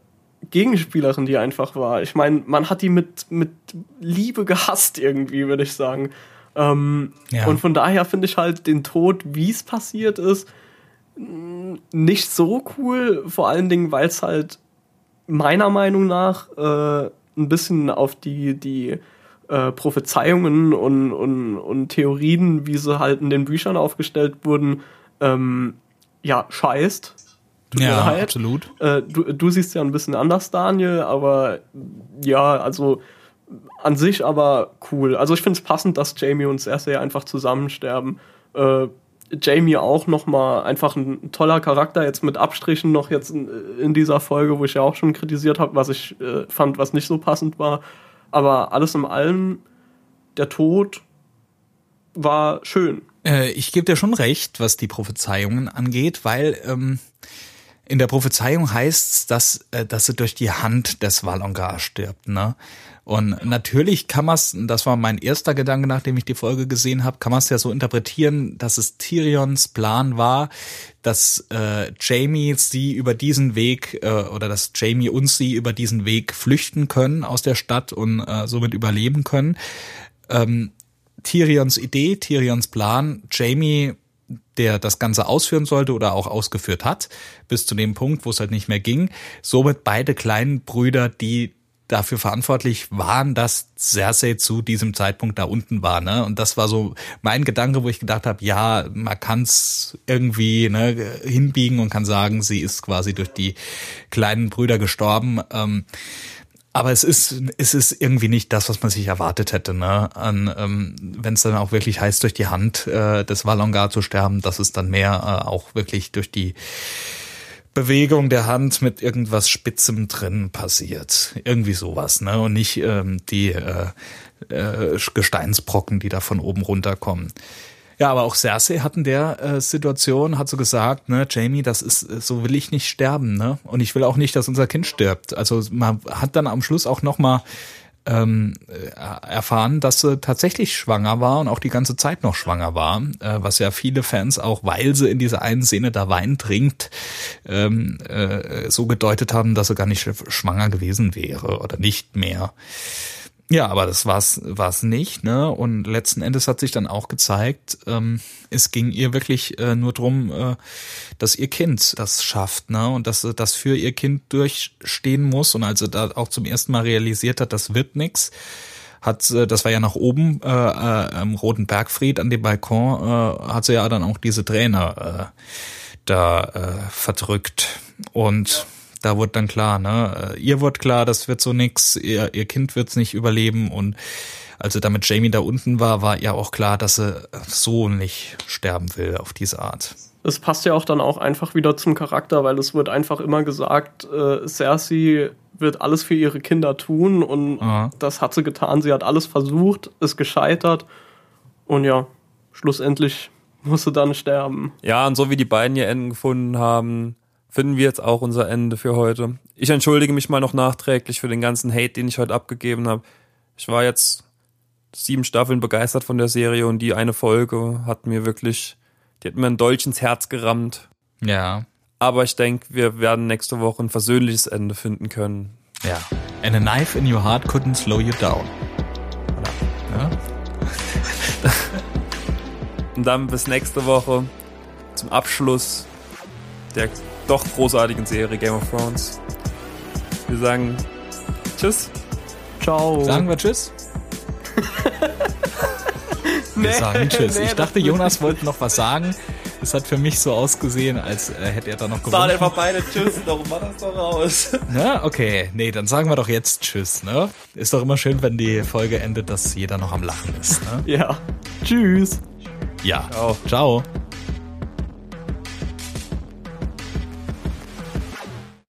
Gegenspielerin die einfach war. Ich meine, man hat die mit, mit Liebe gehasst irgendwie, würde ich sagen. Ähm, Ja. Und von daher finde ich halt den Tod, wie es passiert ist, nicht so cool. Vor allen Dingen, weil es halt meiner Meinung nach äh, ein bisschen auf die, die äh, Prophezeiungen und, und, und Theorien, wie sie halt in den Büchern aufgestellt wurden, ähm, ja, scheißt. Tut ja, leid. absolut. Äh, du, du siehst ja ein bisschen anders, Daniel, aber ja, also an sich aber cool. Also ich finde es passend, dass Jamie und Cersei einfach zusammen sterben. Äh, Jamie auch noch mal einfach ein toller Charakter, jetzt mit Abstrichen noch jetzt in, in dieser Folge, wo ich ja auch schon kritisiert habe, was ich äh, fand, was nicht so passend war. Aber alles in allem, der Tod war schön. Äh, ich gebe dir schon recht, was die Prophezeiungen angeht, weil ähm, in der Prophezeiung heißt's, dass, äh, dass sie durch die Hand des Valongar stirbt, ne? Und natürlich kann man's, das war mein erster Gedanke, nachdem ich die Folge gesehen habe, kann man es ja so interpretieren, dass es Tyrions Plan war, dass äh, Jamie sie über diesen Weg äh, oder dass Jamie und sie über diesen Weg flüchten können aus der Stadt und äh, somit überleben können. Tyrions Idee, Tyrions Plan, Jamie, der das Ganze ausführen sollte oder auch ausgeführt hat, bis zu dem Punkt, wo es halt nicht mehr ging. Somit beide kleinen Brüder, die dafür verantwortlich waren, dass Cersei zu diesem Zeitpunkt da unten war. Ne? Und das war so mein Gedanke, wo ich gedacht habe, ja, man kann es irgendwie ne, hinbiegen und kann sagen, sie ist quasi durch die kleinen Brüder gestorben. Ähm, aber es ist, es ist irgendwie nicht das, was man sich erwartet hätte, ne? An, ähm, wenn es dann auch wirklich heißt, durch die Hand äh, des Valongar zu sterben, dass es dann mehr äh, auch wirklich durch die Bewegung der Hand mit irgendwas Spitzem drin passiert. Irgendwie sowas, ne? Und nicht ähm, die äh, äh, Gesteinsbrocken, die da von oben runterkommen. Ja, aber auch Cersei hat in der äh, Situation, hat so gesagt, ne, Jamie, das ist, so will ich nicht sterben, ne? Und ich will auch nicht, dass unser Kind stirbt. Also man hat dann am Schluss auch nochmal ähm, äh, erfahren, dass sie tatsächlich schwanger war und auch die ganze Zeit noch schwanger war, äh, was ja viele Fans auch, weil sie in dieser einen Szene da Wein trinkt, ähm, äh, so gedeutet haben, dass sie gar nicht schwanger gewesen wäre oder nicht mehr. Ja, aber das war's war's nicht, ne? Und letzten Endes hat sich dann auch gezeigt, ähm, es ging ihr wirklich äh, nur drum, äh, dass ihr Kind das schafft, ne? Und dass sie das für ihr Kind durchstehen muss. Und als sie da auch zum ersten Mal realisiert hat, das wird nix, hat äh, das war ja nach oben äh, äh, am Roten Bergfried an dem Balkon, äh, hat sie ja dann auch diese Trainer äh, da äh, verdrückt und da wurde dann klar, ne, äh, ihr wird klar, das wird so nix, ihr, ihr Kind wird's nicht überleben und als sie damit Jamie da unten war, war ihr auch klar, dass sie so nicht sterben will auf diese Art. Es passt ja auch dann auch einfach wieder zum Charakter, weil es wird einfach immer gesagt, äh, Cersei wird alles für ihre Kinder tun und Aha. das hat sie getan. Sie hat alles versucht, ist gescheitert und ja, schlussendlich muss sie dann sterben. Ja, und so wie die beiden ihr Enden gefunden haben, finden wir jetzt auch unser Ende für heute. Ich entschuldige mich mal noch nachträglich für den ganzen Hate, den ich heute abgegeben habe. Ich war jetzt sieben Staffeln begeistert von der Serie und die eine Folge hat mir wirklich, die hat mir ein Dolch ins Herz gerammt. Ja. Aber ich denke, wir werden nächste Woche ein versöhnliches Ende finden können. Ja. And a knife in your heart couldn't slow you down. Ja. und dann bis nächste Woche zum Abschluss der doch großartigen Serie Game of Thrones. Wir sagen Tschüss. Ciao. Sagen wir Tschüss. wir nee, sagen Tschüss. Nee, ich dachte, Jonas wollte noch was sagen. Es hat für mich so ausgesehen, als äh, hätte er da noch gewonnen. Sagen einfach beide Tschüss, darum war das doch raus. Na, okay. Nee, dann sagen wir doch jetzt Tschüss, ne? Ist doch immer schön, wenn die Folge endet, dass jeder noch am Lachen ist, ne? Ja. Tschüss. Ja. Ciao. Ciao.